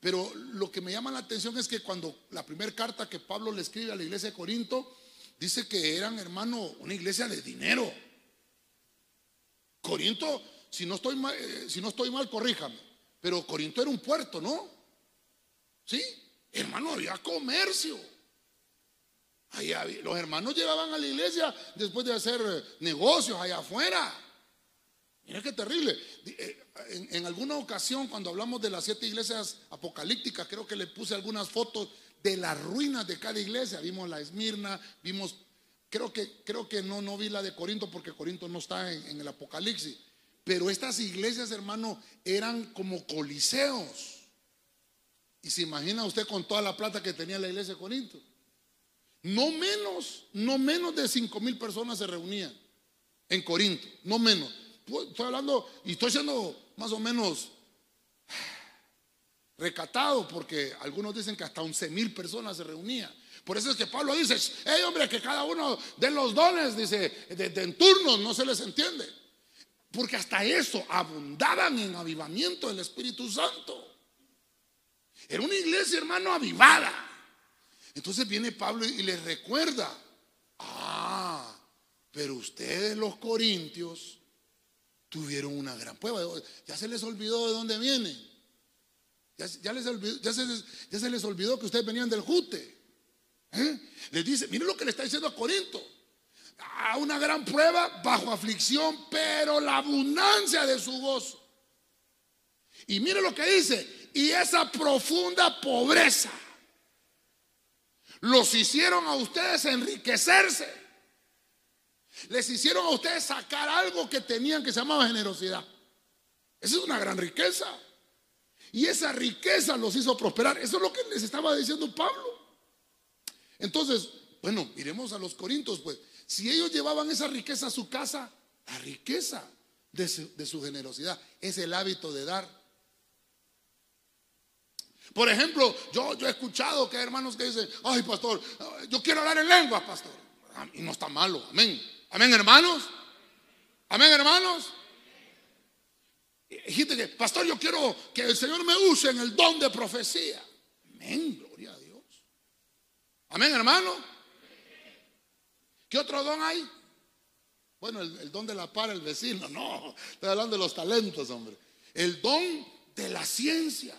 Pero lo que me llama la atención es que cuando la primera carta que Pablo le escribe a la iglesia de Corinto, dice que eran, hermano, una iglesia de dinero. Corinto, si no estoy mal, eh, si no estoy mal corríjame, pero Corinto era un puerto, ¿no? Sí, hermano, había comercio los hermanos llegaban a la iglesia después de hacer negocios allá afuera. Mira qué terrible. Eh, en, alguna ocasión, cuando hablamos de las siete iglesias apocalípticas, creo que le puse algunas fotos de las ruinas de cada iglesia. Vimos la Esmirna, vimos, creo que, creo que no, no vi la de Corinto porque Corinto no está en el Apocalipsis. Pero estas iglesias, hermano, eran como coliseos. Y se imagina usted con toda la plata que tenía la iglesia de Corinto. No menos, no menos de cinco mil personas se reunían en Corinto, no menos. Estoy hablando y estoy siendo más o menos recatado porque algunos dicen que hasta 11 mil personas se reunían. Por eso es que Pablo dice, hey hombre, que cada uno de los dones, dice, de, en turnos, no se les entiende. Porque hasta eso abundaban en avivamiento del Espíritu Santo. Era una iglesia, hermano, avivada. Entonces viene Pablo y les recuerda, ah, pero ustedes los corintios tuvieron una gran prueba. Ya se les olvidó de dónde vienen. Ya, se, les olvidó que ustedes venían del Jute. ¿Eh? Les dice, miren lo que le está diciendo a Corinto. A una gran prueba bajo aflicción, pero la abundancia de su gozo. Y mire lo que dice, y esa profunda pobreza los hicieron a ustedes enriquecerse. Les hicieron a ustedes sacar algo que tenían que se llamaba generosidad. Esa es una gran riqueza. Y esa riqueza los hizo prosperar. Eso es lo que les estaba diciendo Pablo. Entonces, bueno, miremos a los corintios, pues. Si ellos llevaban esa riqueza a su casa, la riqueza de su, generosidad es el hábito de dar. Por ejemplo, yo, he escuchado que hay hermanos que dicen, ay pastor, yo quiero hablar en lengua, pastor. Y no está malo, amén. Amén, hermanos. Amén, hermanos. Dijiste que, pastor, yo quiero que el Señor me use en el don de profecía. Amén, gloria a Dios. Amén, hermano. ¿Qué otro don hay? Bueno, el, don de la par, el vecino. No, estoy hablando de los talentos, hombre. El don de la ciencia.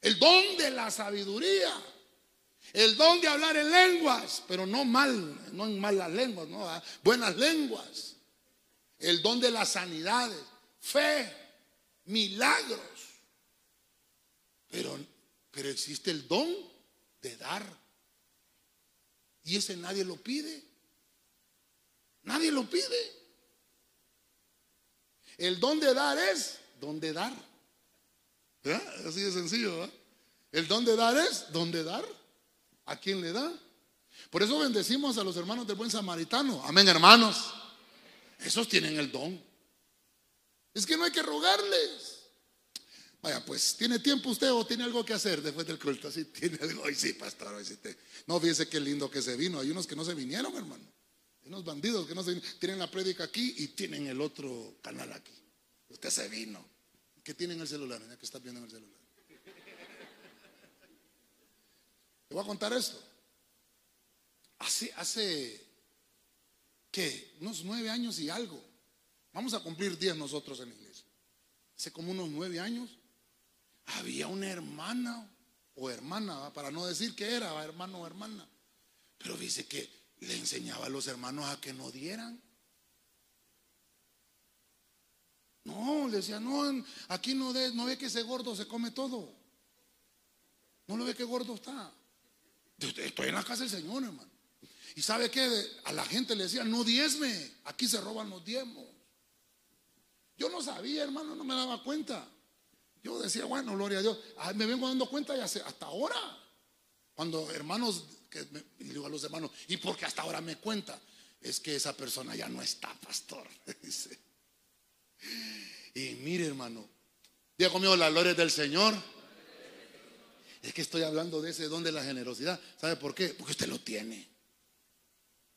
El don de la sabiduría. El don de hablar en lenguas, pero no mal, no en malas lenguas, no, ¿ah? buenas lenguas. El don de las sanidades, fe, milagros. Pero, pero existe el don de dar. Y ese nadie lo pide. Nadie lo pide. El don de dar es don de dar. Así de sencillo. El don de dar es don de dar. ¿A quién le da? Por eso bendecimos a los hermanos del buen samaritano. Amén, hermanos. Esos tienen el don. Es que no hay que rogarles. Vaya, pues, ¿tiene tiempo usted o tiene algo que hacer después del culto? Sí, tiene sí, pastor, hoy sí. No, fíjese qué lindo que se vino. Hay unos que no se vinieron, hermano. Hay unos bandidos que no se vinieron. Tienen la prédica aquí y tienen el otro canal aquí. Usted se vino. ¿Qué tienen el celular? Ya que está viendo en el celular. Te voy a contar esto. Hace, hace, ¿qué? Unos nueve años y algo. Vamos a cumplir diez nosotros en la iglesia. Hace como unos nueve años había una hermana o hermana, para no decir que era hermano o hermana, pero dice que le enseñaba a los hermanos a que no dieran. No, le decía, no, aquí no, de, no ve que ese gordo se come todo. No lo ve que gordo está. Estoy en la casa del Señor, hermano. Y sabe que a la gente le decía, no diezme, aquí se roban los diezmos. Yo no sabía, hermano, no me daba cuenta. Yo decía, bueno, gloria a Dios. Me vengo dando cuenta ya hasta ahora. Cuando hermanos, que y digo a los hermanos, ¿y porque hasta ahora me cuenta? Es que esa persona ya no está, pastor. Y mire, hermano, diga conmigo la gloria del Señor. Es que estoy hablando de ese don de la generosidad. ¿Sabe por qué? Porque usted lo tiene.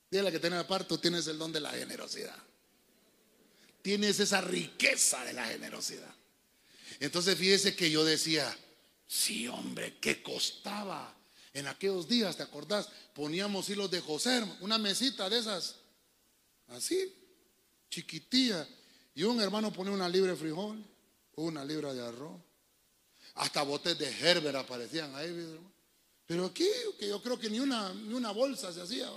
Dígale que tiene aparte, tú tienes el don de la generosidad. Tienes esa riqueza de la generosidad. Entonces fíjese que yo decía, sí hombre, ¿qué costaba? En aquellos días, ¿te acordás? Poníamos hilos de José, una mesita de esas, así, chiquitilla. Y un hermano ponía una libra de frijol, una libra de arroz, hasta botes de Herbert aparecían ahí. Pero aquí, que yo creo que ni una, ni una bolsa se hacía.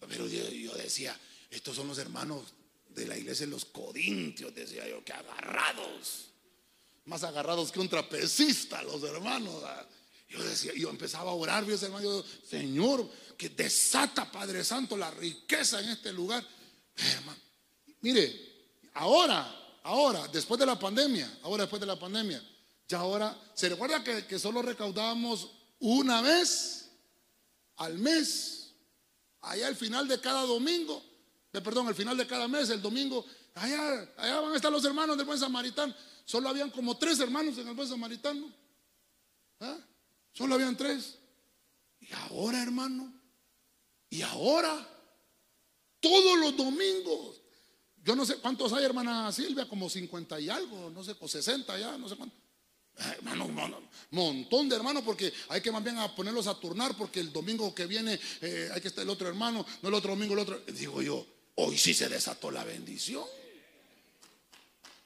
pero yo, decía, estos son los hermanos de la iglesia los Corintios, decía yo, que agarrados. Más agarrados que un trapecista, los hermanos. Yo decía, yo empezaba a orar, Dios hermano, Señor, que desata, Padre Santo, la riqueza en este lugar. Hermano, mire, ahora, ahora, después de la pandemia, ahora después de la pandemia, ya ahora, ¿se recuerda que, solo recaudábamos una vez al mes? Allá al final de cada domingo, de, perdón, al final de cada mes, el domingo, allá, allá van a estar los hermanos del buen samaritano. Solo habían como tres hermanos en el buen samaritano. ¿Ah? Solo habían tres. Y ahora, hermano, y ahora, todos los domingos, yo no sé cuántos hay, hermana Silvia, como 50 y algo, no sé, o 60 ya, no sé cuánto. Eh, hermano, un montón de hermanos, porque hay que más bien a ponerlos a turnar, porque el domingo que viene eh, hay que estar el otro hermano, no el otro domingo el otro. Digo yo, hoy sí se desató la bendición.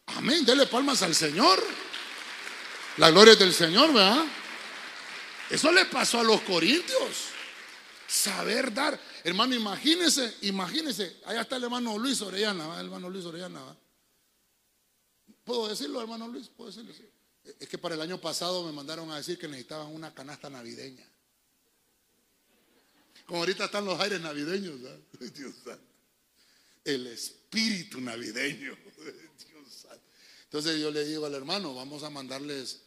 Amén, dele palmas al Señor. La gloria es del Señor, ¿verdad? Eso le pasó a los corintios. Saber dar. Hermano, imagínese, imagínese. Allá está el hermano Luis Orellana, el hermano Luis Orellana. ¿Puedo decirlo, hermano Luis? ¿Puedo decirlo? Es que para el año pasado me mandaron a decir que necesitaban una canasta navideña. Como ahorita están los aires navideños. Dios santo. El espíritu navideño. Dios santo. Entonces yo le digo al hermano, vamos a mandarles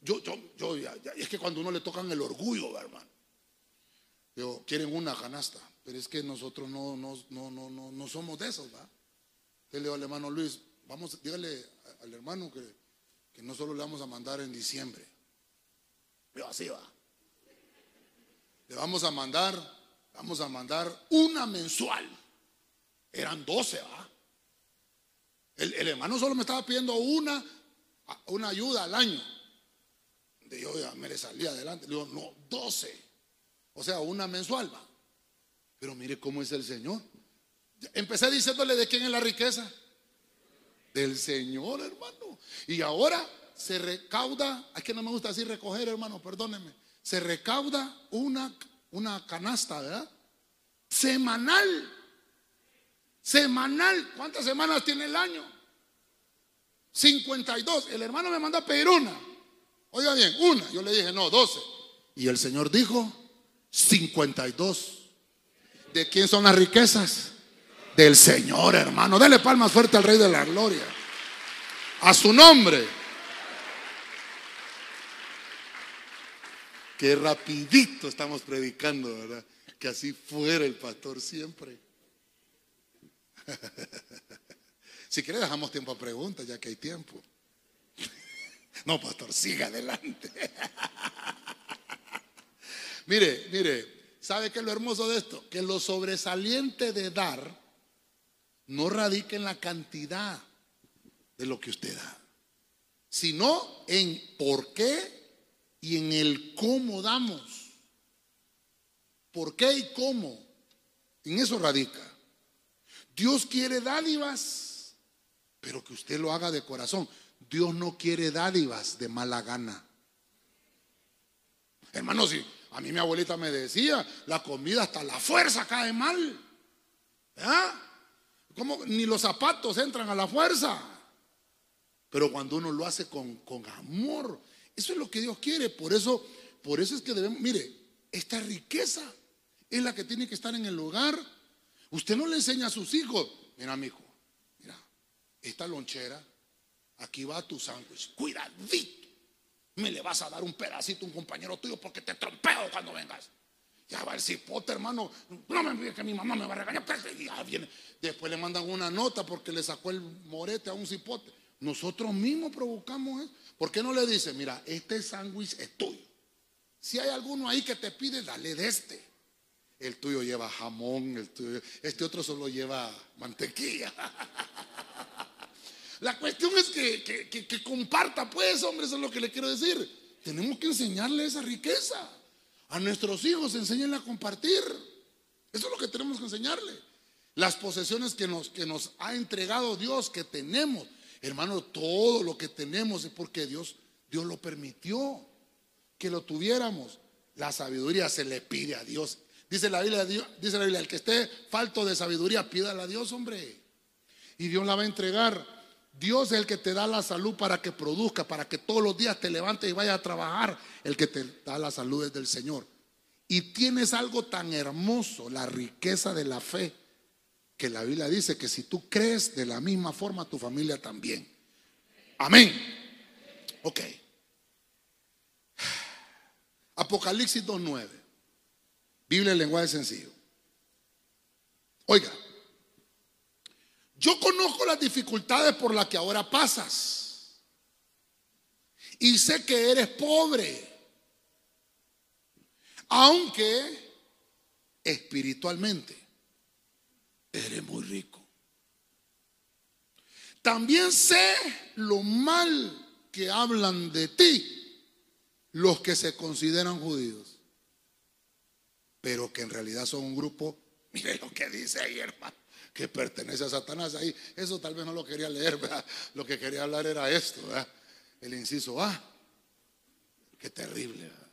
yo, yo, yo, ya, es que cuando uno le tocan el orgullo, hermano. Digo, quieren una canasta, pero es que nosotros no, no, no, no, no, somos de esos, ¿va? le digo al hermano Luis, vamos, dígale al hermano que, que no solo le vamos a mandar en diciembre. Pero así va. Le vamos a mandar, vamos a mandar una mensual. Eran 12, ¿va? El, el hermano solo me estaba pidiendo una, una ayuda al año de yo ya me le salía adelante. Le digo, no, 12. O sea, una mensual. Pero mire cómo es el Señor. Empecé diciéndole de quién es la riqueza. Del Señor, hermano. Y ahora se recauda, es que no me gusta así recoger, hermano, perdónenme. Se recauda una, una canasta, ¿verdad? Semanal. Semanal. ¿Cuántas semanas tiene el año? 52. El hermano me mandó a pedir una. Oiga bien, una. Yo le dije, no, 12. Y el Señor dijo, 52. ¿De quién son las riquezas? Del Señor, hermano. Dele palmas fuerte al Rey de la Gloria. A su nombre. Qué rapidito estamos predicando, ¿verdad? Que así fuera el pastor siempre. si quiere dejamos tiempo a preguntas, ya que hay tiempo. No, pastor, siga adelante. mire, mire, ¿sabe qué es lo hermoso de esto? Que lo sobresaliente de dar no radica en la cantidad de lo que usted da, sino en por qué y en el cómo damos. ¿Por qué y cómo? En eso radica. Dios quiere dádivas, pero que usted lo haga de corazón. Dios no quiere dádivas de mala gana. Hermano, si a mí mi abuelita me decía, la comida hasta la fuerza cae mal. ¿Ah? Como ni los zapatos entran a la fuerza. Pero cuando uno lo hace con, con amor, eso es lo que Dios quiere. Por eso, por eso es que debemos, mire, esta riqueza es la que tiene que estar en el hogar. Usted no le enseña a sus hijos, mira, mi mira, esta lonchera Aquí va tu sándwich. Cuidadito. Me le vas a dar un pedacito a un compañero tuyo porque te trompeo cuando vengas. Ya va el cipote, hermano. No me envíes que mi mamá me va a regañar. Pues, ya viene. Después le mandan una nota porque le sacó el morete a un cipote. Nosotros mismos provocamos eso. ¿Por qué no le dice, mira, este sándwich es tuyo? Si hay alguno ahí que te pide, dale de este. El tuyo lleva jamón, el tuyo, este otro solo lleva mantequilla. La cuestión es que, comparta, pues, hombre, eso es lo que le quiero decir. Tenemos que enseñarle esa riqueza. A nuestros hijos, enseñenle a compartir. Eso es lo que tenemos que enseñarle. Las posesiones que nos, que nos ha entregado Dios, que tenemos. Hermano, todo lo que tenemos es porque Dios, Dios lo permitió que lo tuviéramos. La sabiduría se le pide a Dios. Dice la Biblia, dice la Biblia, el que esté falto de sabiduría, pídala a Dios, hombre. y Dios la va a entregar. Dios es el que te da la salud para que produzca, para que todos los días te levantes y vayas a trabajar. El que te da la salud es del Señor. Y tienes algo tan hermoso, la riqueza de la fe, que la Biblia dice que si tú crees de la misma forma, tu familia también. Amén. Ok. Apocalipsis 2.9. Biblia en lenguaje sencillo. Oiga, yo conozco las dificultades por las que ahora pasas. Y sé que eres pobre. Aunque espiritualmente eres muy rico. También sé lo mal que hablan de ti los que se consideran judíos, pero que en realidad son un grupo, mire lo que dice ahí, hermano, que pertenece a Satanás. Ahí, eso tal vez no lo quería leer, ¿verdad? lo que quería hablar era esto, ¿verdad? el inciso A. Qué terrible, ¿verdad?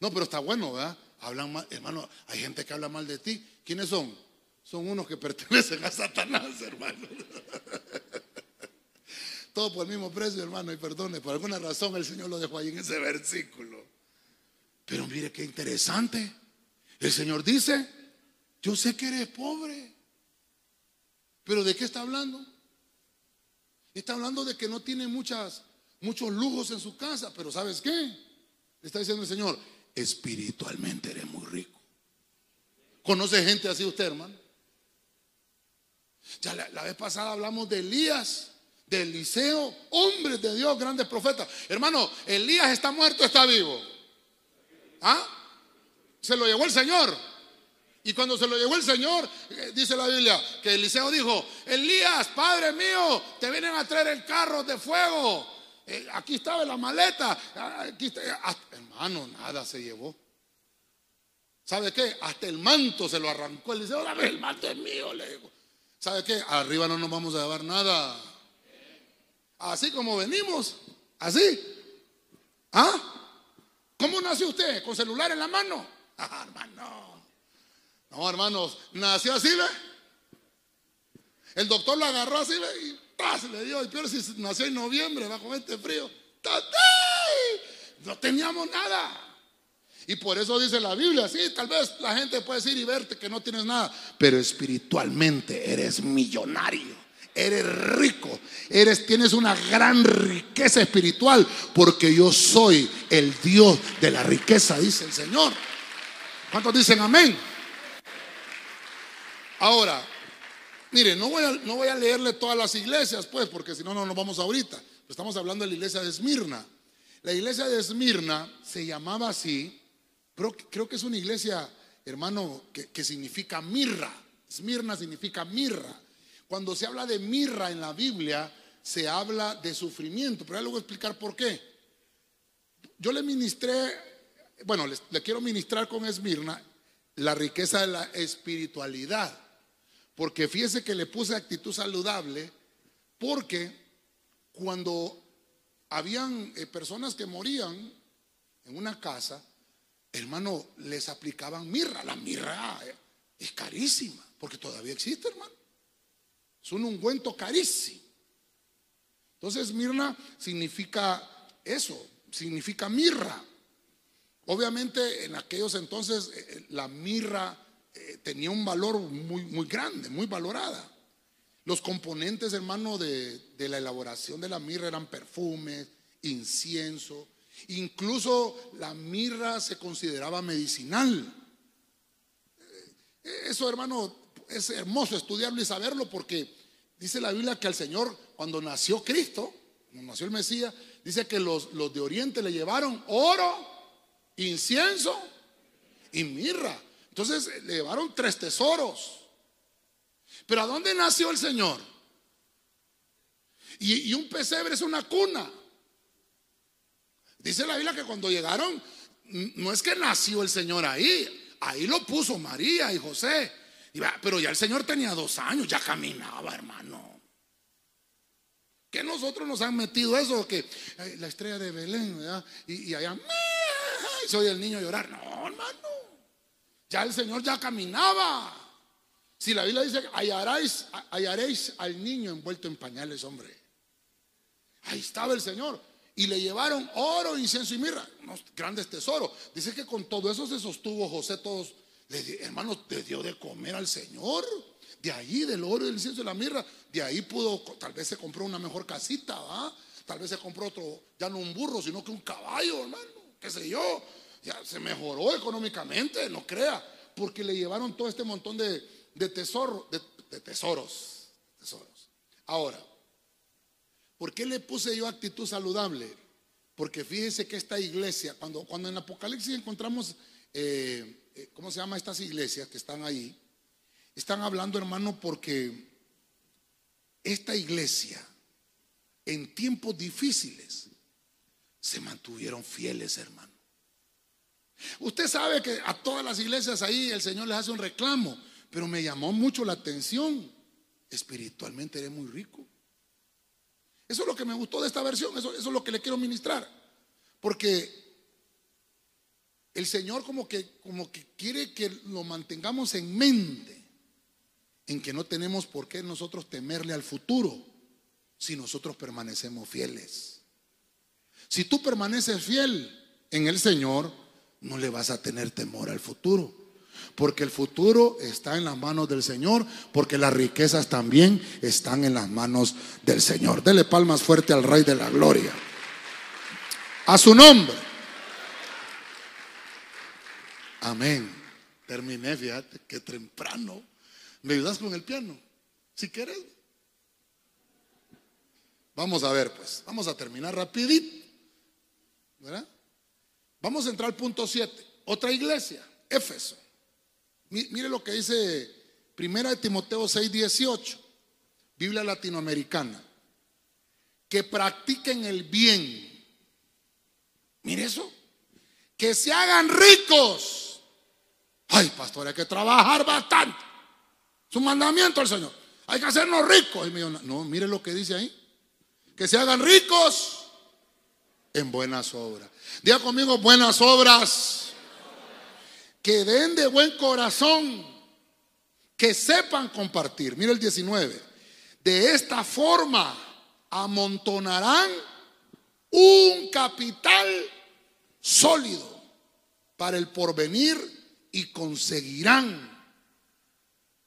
No, pero está bueno, ¿verdad? Hablan mal, hermano, hay gente que habla mal de ti. ¿Quiénes son? Son unos que pertenecen a Satanás, hermano. Todo por el mismo precio, hermano, y perdone, por alguna razón el Señor lo dejó ahí en ese versículo. Pero mire qué interesante. El Señor dice, yo sé que eres pobre. Pero ¿de qué está hablando? Está hablando de que no tiene muchas, muchos lujos en su casa, pero ¿sabes qué? Le está diciendo el Señor, espiritualmente eres muy rico. ¿Conoce gente así usted, hermano? Ya la, la vez pasada hablamos de Elías de Eliseo, hombres de Dios, grandes profetas. Hermano, Elías está muerto, está vivo. ¿Ah? Se lo llevó el Señor. Y cuando se lo llevó el Señor, eh, dice la Biblia, que Eliseo dijo, Elías, Padre mío, te vienen a traer el carro de fuego. Eh, aquí estaba la maleta. Ah, aquí ah, hermano, nada se llevó. ¿Sabe qué? Hasta el manto se lo arrancó Eliseo. Dame, el manto es mío, le digo. ¿Sabe qué? Arriba no nos vamos a llevar nada. Así como venimos, así. ¿Ah? ¿Cómo nació usted? ¿Con celular en la mano? Ah, hermano. No, hermanos, nació así, ¿ve? El doctor lo agarró así, ¿ve? Y ¡paz! le dio. Y peor si nació en noviembre bajo este frío. No teníamos nada. Y por eso dice la Biblia, sí, tal vez la gente puede decir y verte que no tienes nada, pero espiritualmente eres millonario eres rico, eres, tienes una gran riqueza espiritual, porque yo soy el Dios de la riqueza, dice el Señor. ¿Cuántos dicen amén? Ahora, mire, no voy a, no voy a leerle todas las iglesias, pues, porque si no, no nos vamos ahorita. Estamos hablando de la iglesia de Esmirna. La iglesia de Esmirna se llamaba así, pero creo que es una iglesia, hermano, que, significa mirra. Esmirna significa mirra. Cuando se habla de mirra en la Biblia, se habla de sufrimiento, pero ya le a explicar por qué. Yo le ministré, bueno, le, quiero ministrar con Esmirna la riqueza de la espiritualidad, porque fíjese que le puse actitud saludable, porque cuando habían eh, personas que morían en una casa, hermano, les aplicaban mirra. La mirra eh, es carísima, porque todavía existe, hermano. Es un ungüento carísimo. Entonces, Mirna significa eso, significa mirra. Obviamente, en aquellos entonces, eh, la mirra eh, tenía un valor muy, muy grande, muy valorada. Los componentes, hermano, de, de la elaboración de la mirra eran perfumes, incienso. Incluso la mirra se consideraba medicinal. Eso, hermano, es hermoso estudiarlo y saberlo porque dice la Biblia que al Señor, cuando nació Cristo, cuando nació el Mesías, dice que los, los de Oriente le llevaron oro, incienso y mirra. Entonces le llevaron tres tesoros. Pero ¿a dónde nació el Señor? Y, y, un pesebre es una cuna. Dice la Biblia que cuando llegaron, no es que nació el Señor ahí, ahí lo puso María y José. Pero ya el Señor tenía dos años, ya caminaba, hermano. Que nosotros nos han metido eso, que la estrella de Belén, ¿verdad? Y, allá, soy el niño llorar. No, hermano. Ya el Señor ya caminaba. Si la Biblia dice, hallaréis, hallaréis al niño envuelto en pañales, hombre. Ahí estaba el Señor. Y le llevaron oro, incienso y mirra, unos grandes tesoros. Dice que con todo eso se sostuvo José todos. Le, hermano, le dio de comer al Señor. De ahí, del oro, del incienso y la mirra, de ahí pudo, tal vez se compró una mejor casita, ¿va? Tal vez se compró otro, ya no un burro, sino que un caballo, hermano, qué sé yo. Ya se mejoró económicamente, no crea, porque le llevaron todo este montón de, de, de, tesoros. Tesoros. Ahora, ¿Por qué le puse yo actitud saludable? Porque fíjense que esta iglesia, cuando, cuando en Apocalipsis encontramos, eh, eh, ¿cómo se llama estas iglesias que están ahí? Están hablando, hermano, porque esta iglesia en tiempos difíciles se mantuvieron fieles, hermano. Usted sabe que a todas las iglesias ahí el Señor les hace un reclamo, pero me llamó mucho la atención. Espiritualmente eres muy rico. Eso es lo que me gustó de esta versión, eso, es lo que le quiero ministrar. Porque el Señor como que, como que quiere que lo mantengamos en mente, en que no tenemos por qué nosotros temerle al futuro si nosotros permanecemos fieles. Si tú permaneces fiel en el Señor, no le vas a tener temor al futuro. Porque el futuro está en las manos del Señor, porque las riquezas también están en las manos del Señor. Dele palmas fuerte al Rey de la Gloria. A su nombre. Amén. Terminé, fíjate, que temprano. ¿Me ayudas con el piano? Si quieres. Vamos a ver, pues. Vamos a terminar rapidito. ¿Verdad? Vamos a entrar al punto 7. Otra iglesia, Éfeso. Mire lo que dice Primera de Timoteo 6, 18, Biblia latinoamericana. Que practiquen el bien. Mire eso. Que se hagan ricos. Ay, pastor, hay que trabajar bastante. Es un mandamiento del Señor. Hay que hacernos ricos. No, mire lo que dice ahí. Que se hagan ricos en buenas obras. Diga conmigo buenas obras que den de buen corazón, que sepan compartir. Mira el 19. De esta forma amontonarán un capital sólido para el porvenir y conseguirán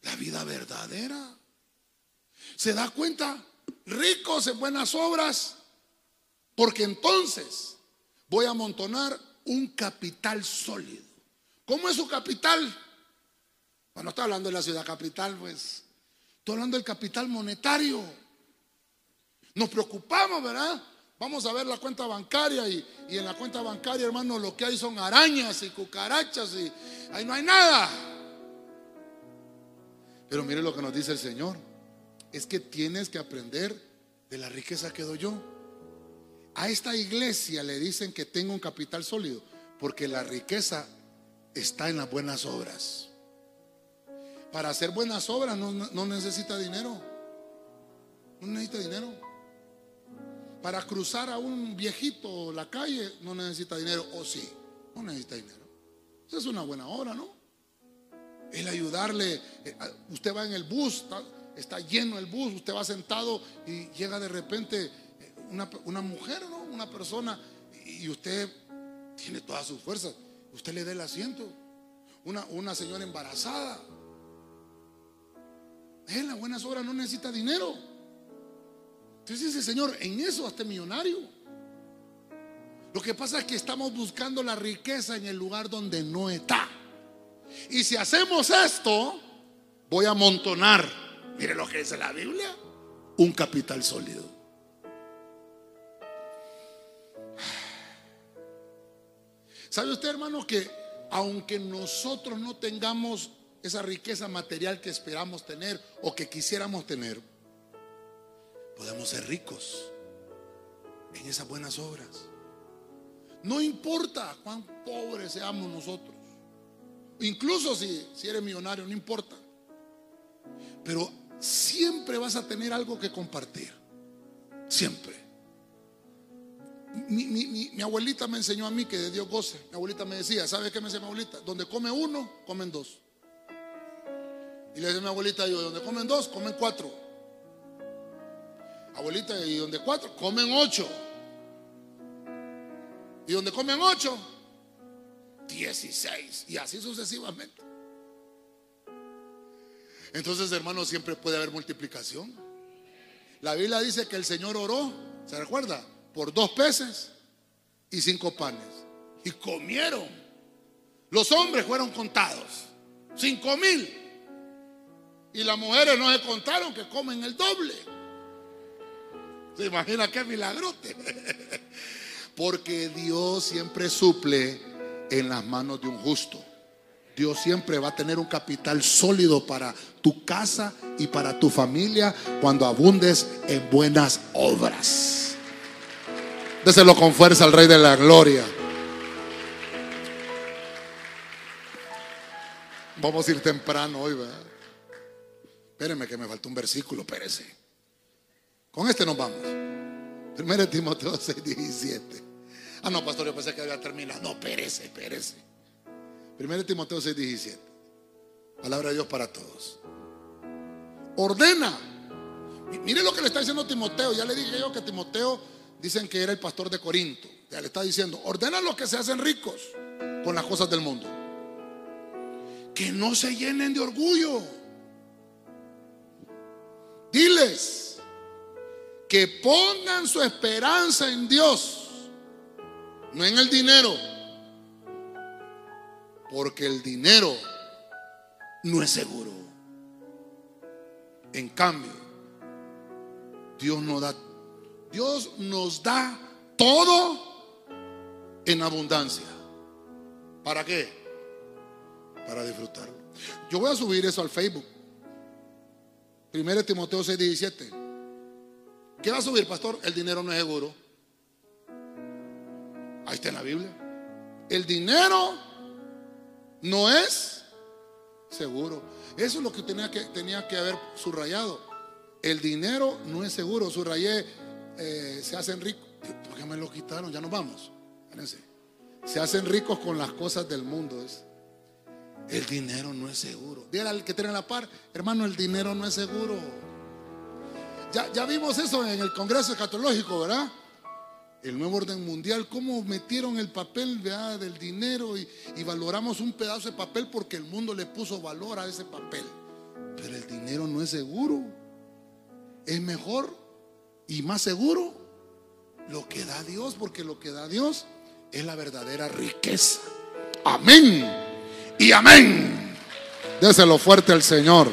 la vida verdadera. ¿Se da cuenta? Ricos en buenas obras, porque entonces voy a amontonar un capital sólido. ¿Cómo es su capital? Bueno, está hablando de la ciudad capital, pues. Estoy hablando del capital monetario. Nos preocupamos, ¿verdad? Vamos a ver la cuenta bancaria y, en la cuenta bancaria, hermano, lo que hay son arañas y cucarachas y ahí no hay nada. Pero mire lo que nos dice el Señor. Es que tienes que aprender de la riqueza que doy yo. A esta iglesia le dicen que tengo un capital sólido, porque la riqueza está en las buenas obras. Para hacer buenas obras no, necesita dinero. No necesita dinero. Para cruzar a un viejito la calle no necesita dinero. O sí, no necesita dinero. Esa es una buena obra, ¿no? El ayudarle. Eh, usted va en el bus, está, lleno el bus, usted va sentado y llega de repente una, una mujer, ¿no? Una persona y usted tiene todas sus fuerzas usted le dé el asiento. Una, una señora embarazada. En las buenas obras no necesita dinero. Entonces dice, Señor, en eso hasta millonario. Lo que pasa es que estamos buscando la riqueza en el lugar donde no está. Y si hacemos esto, voy a amontonar, mire lo que dice la Biblia, un capital sólido. ¿Sabe usted, hermano, que aunque nosotros no tengamos esa riqueza material que esperamos tener o que quisiéramos tener, podemos ser ricos en esas buenas obras? No importa cuán pobres seamos nosotros. Incluso si, si eres millonario, no importa. Pero siempre vas a tener algo que compartir. Siempre. Mi, abuelita me enseñó a mí que de Dios goce. Mi abuelita me decía, ¿sabe qué me decía mi abuelita? Donde come uno, comen dos. Y le dice a mi abuelita, yo, donde comen dos, comen cuatro. Abuelita, y donde cuatro, comen ocho. Y donde comen ocho, dieciséis. Y así sucesivamente. Entonces, hermanos, siempre puede haber multiplicación. La Biblia dice que el Señor oró, ¿se recuerda? Por dos peces y cinco panes. Y comieron. Los hombres fueron contados. Cinco mil. Y las mujeres no se contaron que comen el doble. ¿Se imagina qué milagrote? Porque Dios siempre suple en las manos de un justo. Dios siempre va a tener un capital sólido para tu casa y para tu familia cuando abundes en buenas obras. Déselo con fuerza al Rey de la Gloria. Vamos a ir temprano hoy, ¿verdad? Espérenme que me falta un versículo, espérese. Con este nos vamos. Primero Timoteo 6, 17. Ah, no, pastor, yo pensé que había terminado. No, espérese, espérese. Primero Timoteo 6, 17. Palabra de Dios para todos. Ordena. Mire lo que le está diciendo Timoteo. Ya le dije yo que Timoteo dicen que era el pastor de Corinto. Ya le está diciendo, ordena los que se hacen ricos con las cosas del mundo. Que no se llenen de orgullo. Diles que pongan su esperanza en Dios, no en el dinero. Porque el dinero no es seguro. En cambio, Dios nos da Dios nos da todo en abundancia. ¿Para qué? Para disfrutarlo. Yo voy a subir eso al Facebook. Primero Timoteo 6, 17. ¿Qué va a subir, pastor? El dinero no es seguro. Ahí está en la Biblia. El dinero no es seguro. Eso es lo que tenía que, tenía que haber subrayado. El dinero no es seguro. Subrayé, eh, se hacen ricos. ¿Por qué me lo quitaron? Ya nos vamos. Se hacen ricos con las cosas del mundo. Es. El dinero no es seguro. Dígale al que tiene la par, hermano, el dinero no es seguro. Ya, ya vimos eso en el Congreso Escatológico, ¿verdad? el nuevo orden mundial, cómo metieron el papel del dinero y, valoramos un pedazo de papel porque el mundo le puso valor a ese papel. Pero el dinero no es seguro. Es mejor y más seguro lo que da Dios, porque lo que da Dios es la verdadera riqueza. Amén y amén. Déselo fuerte al Señor.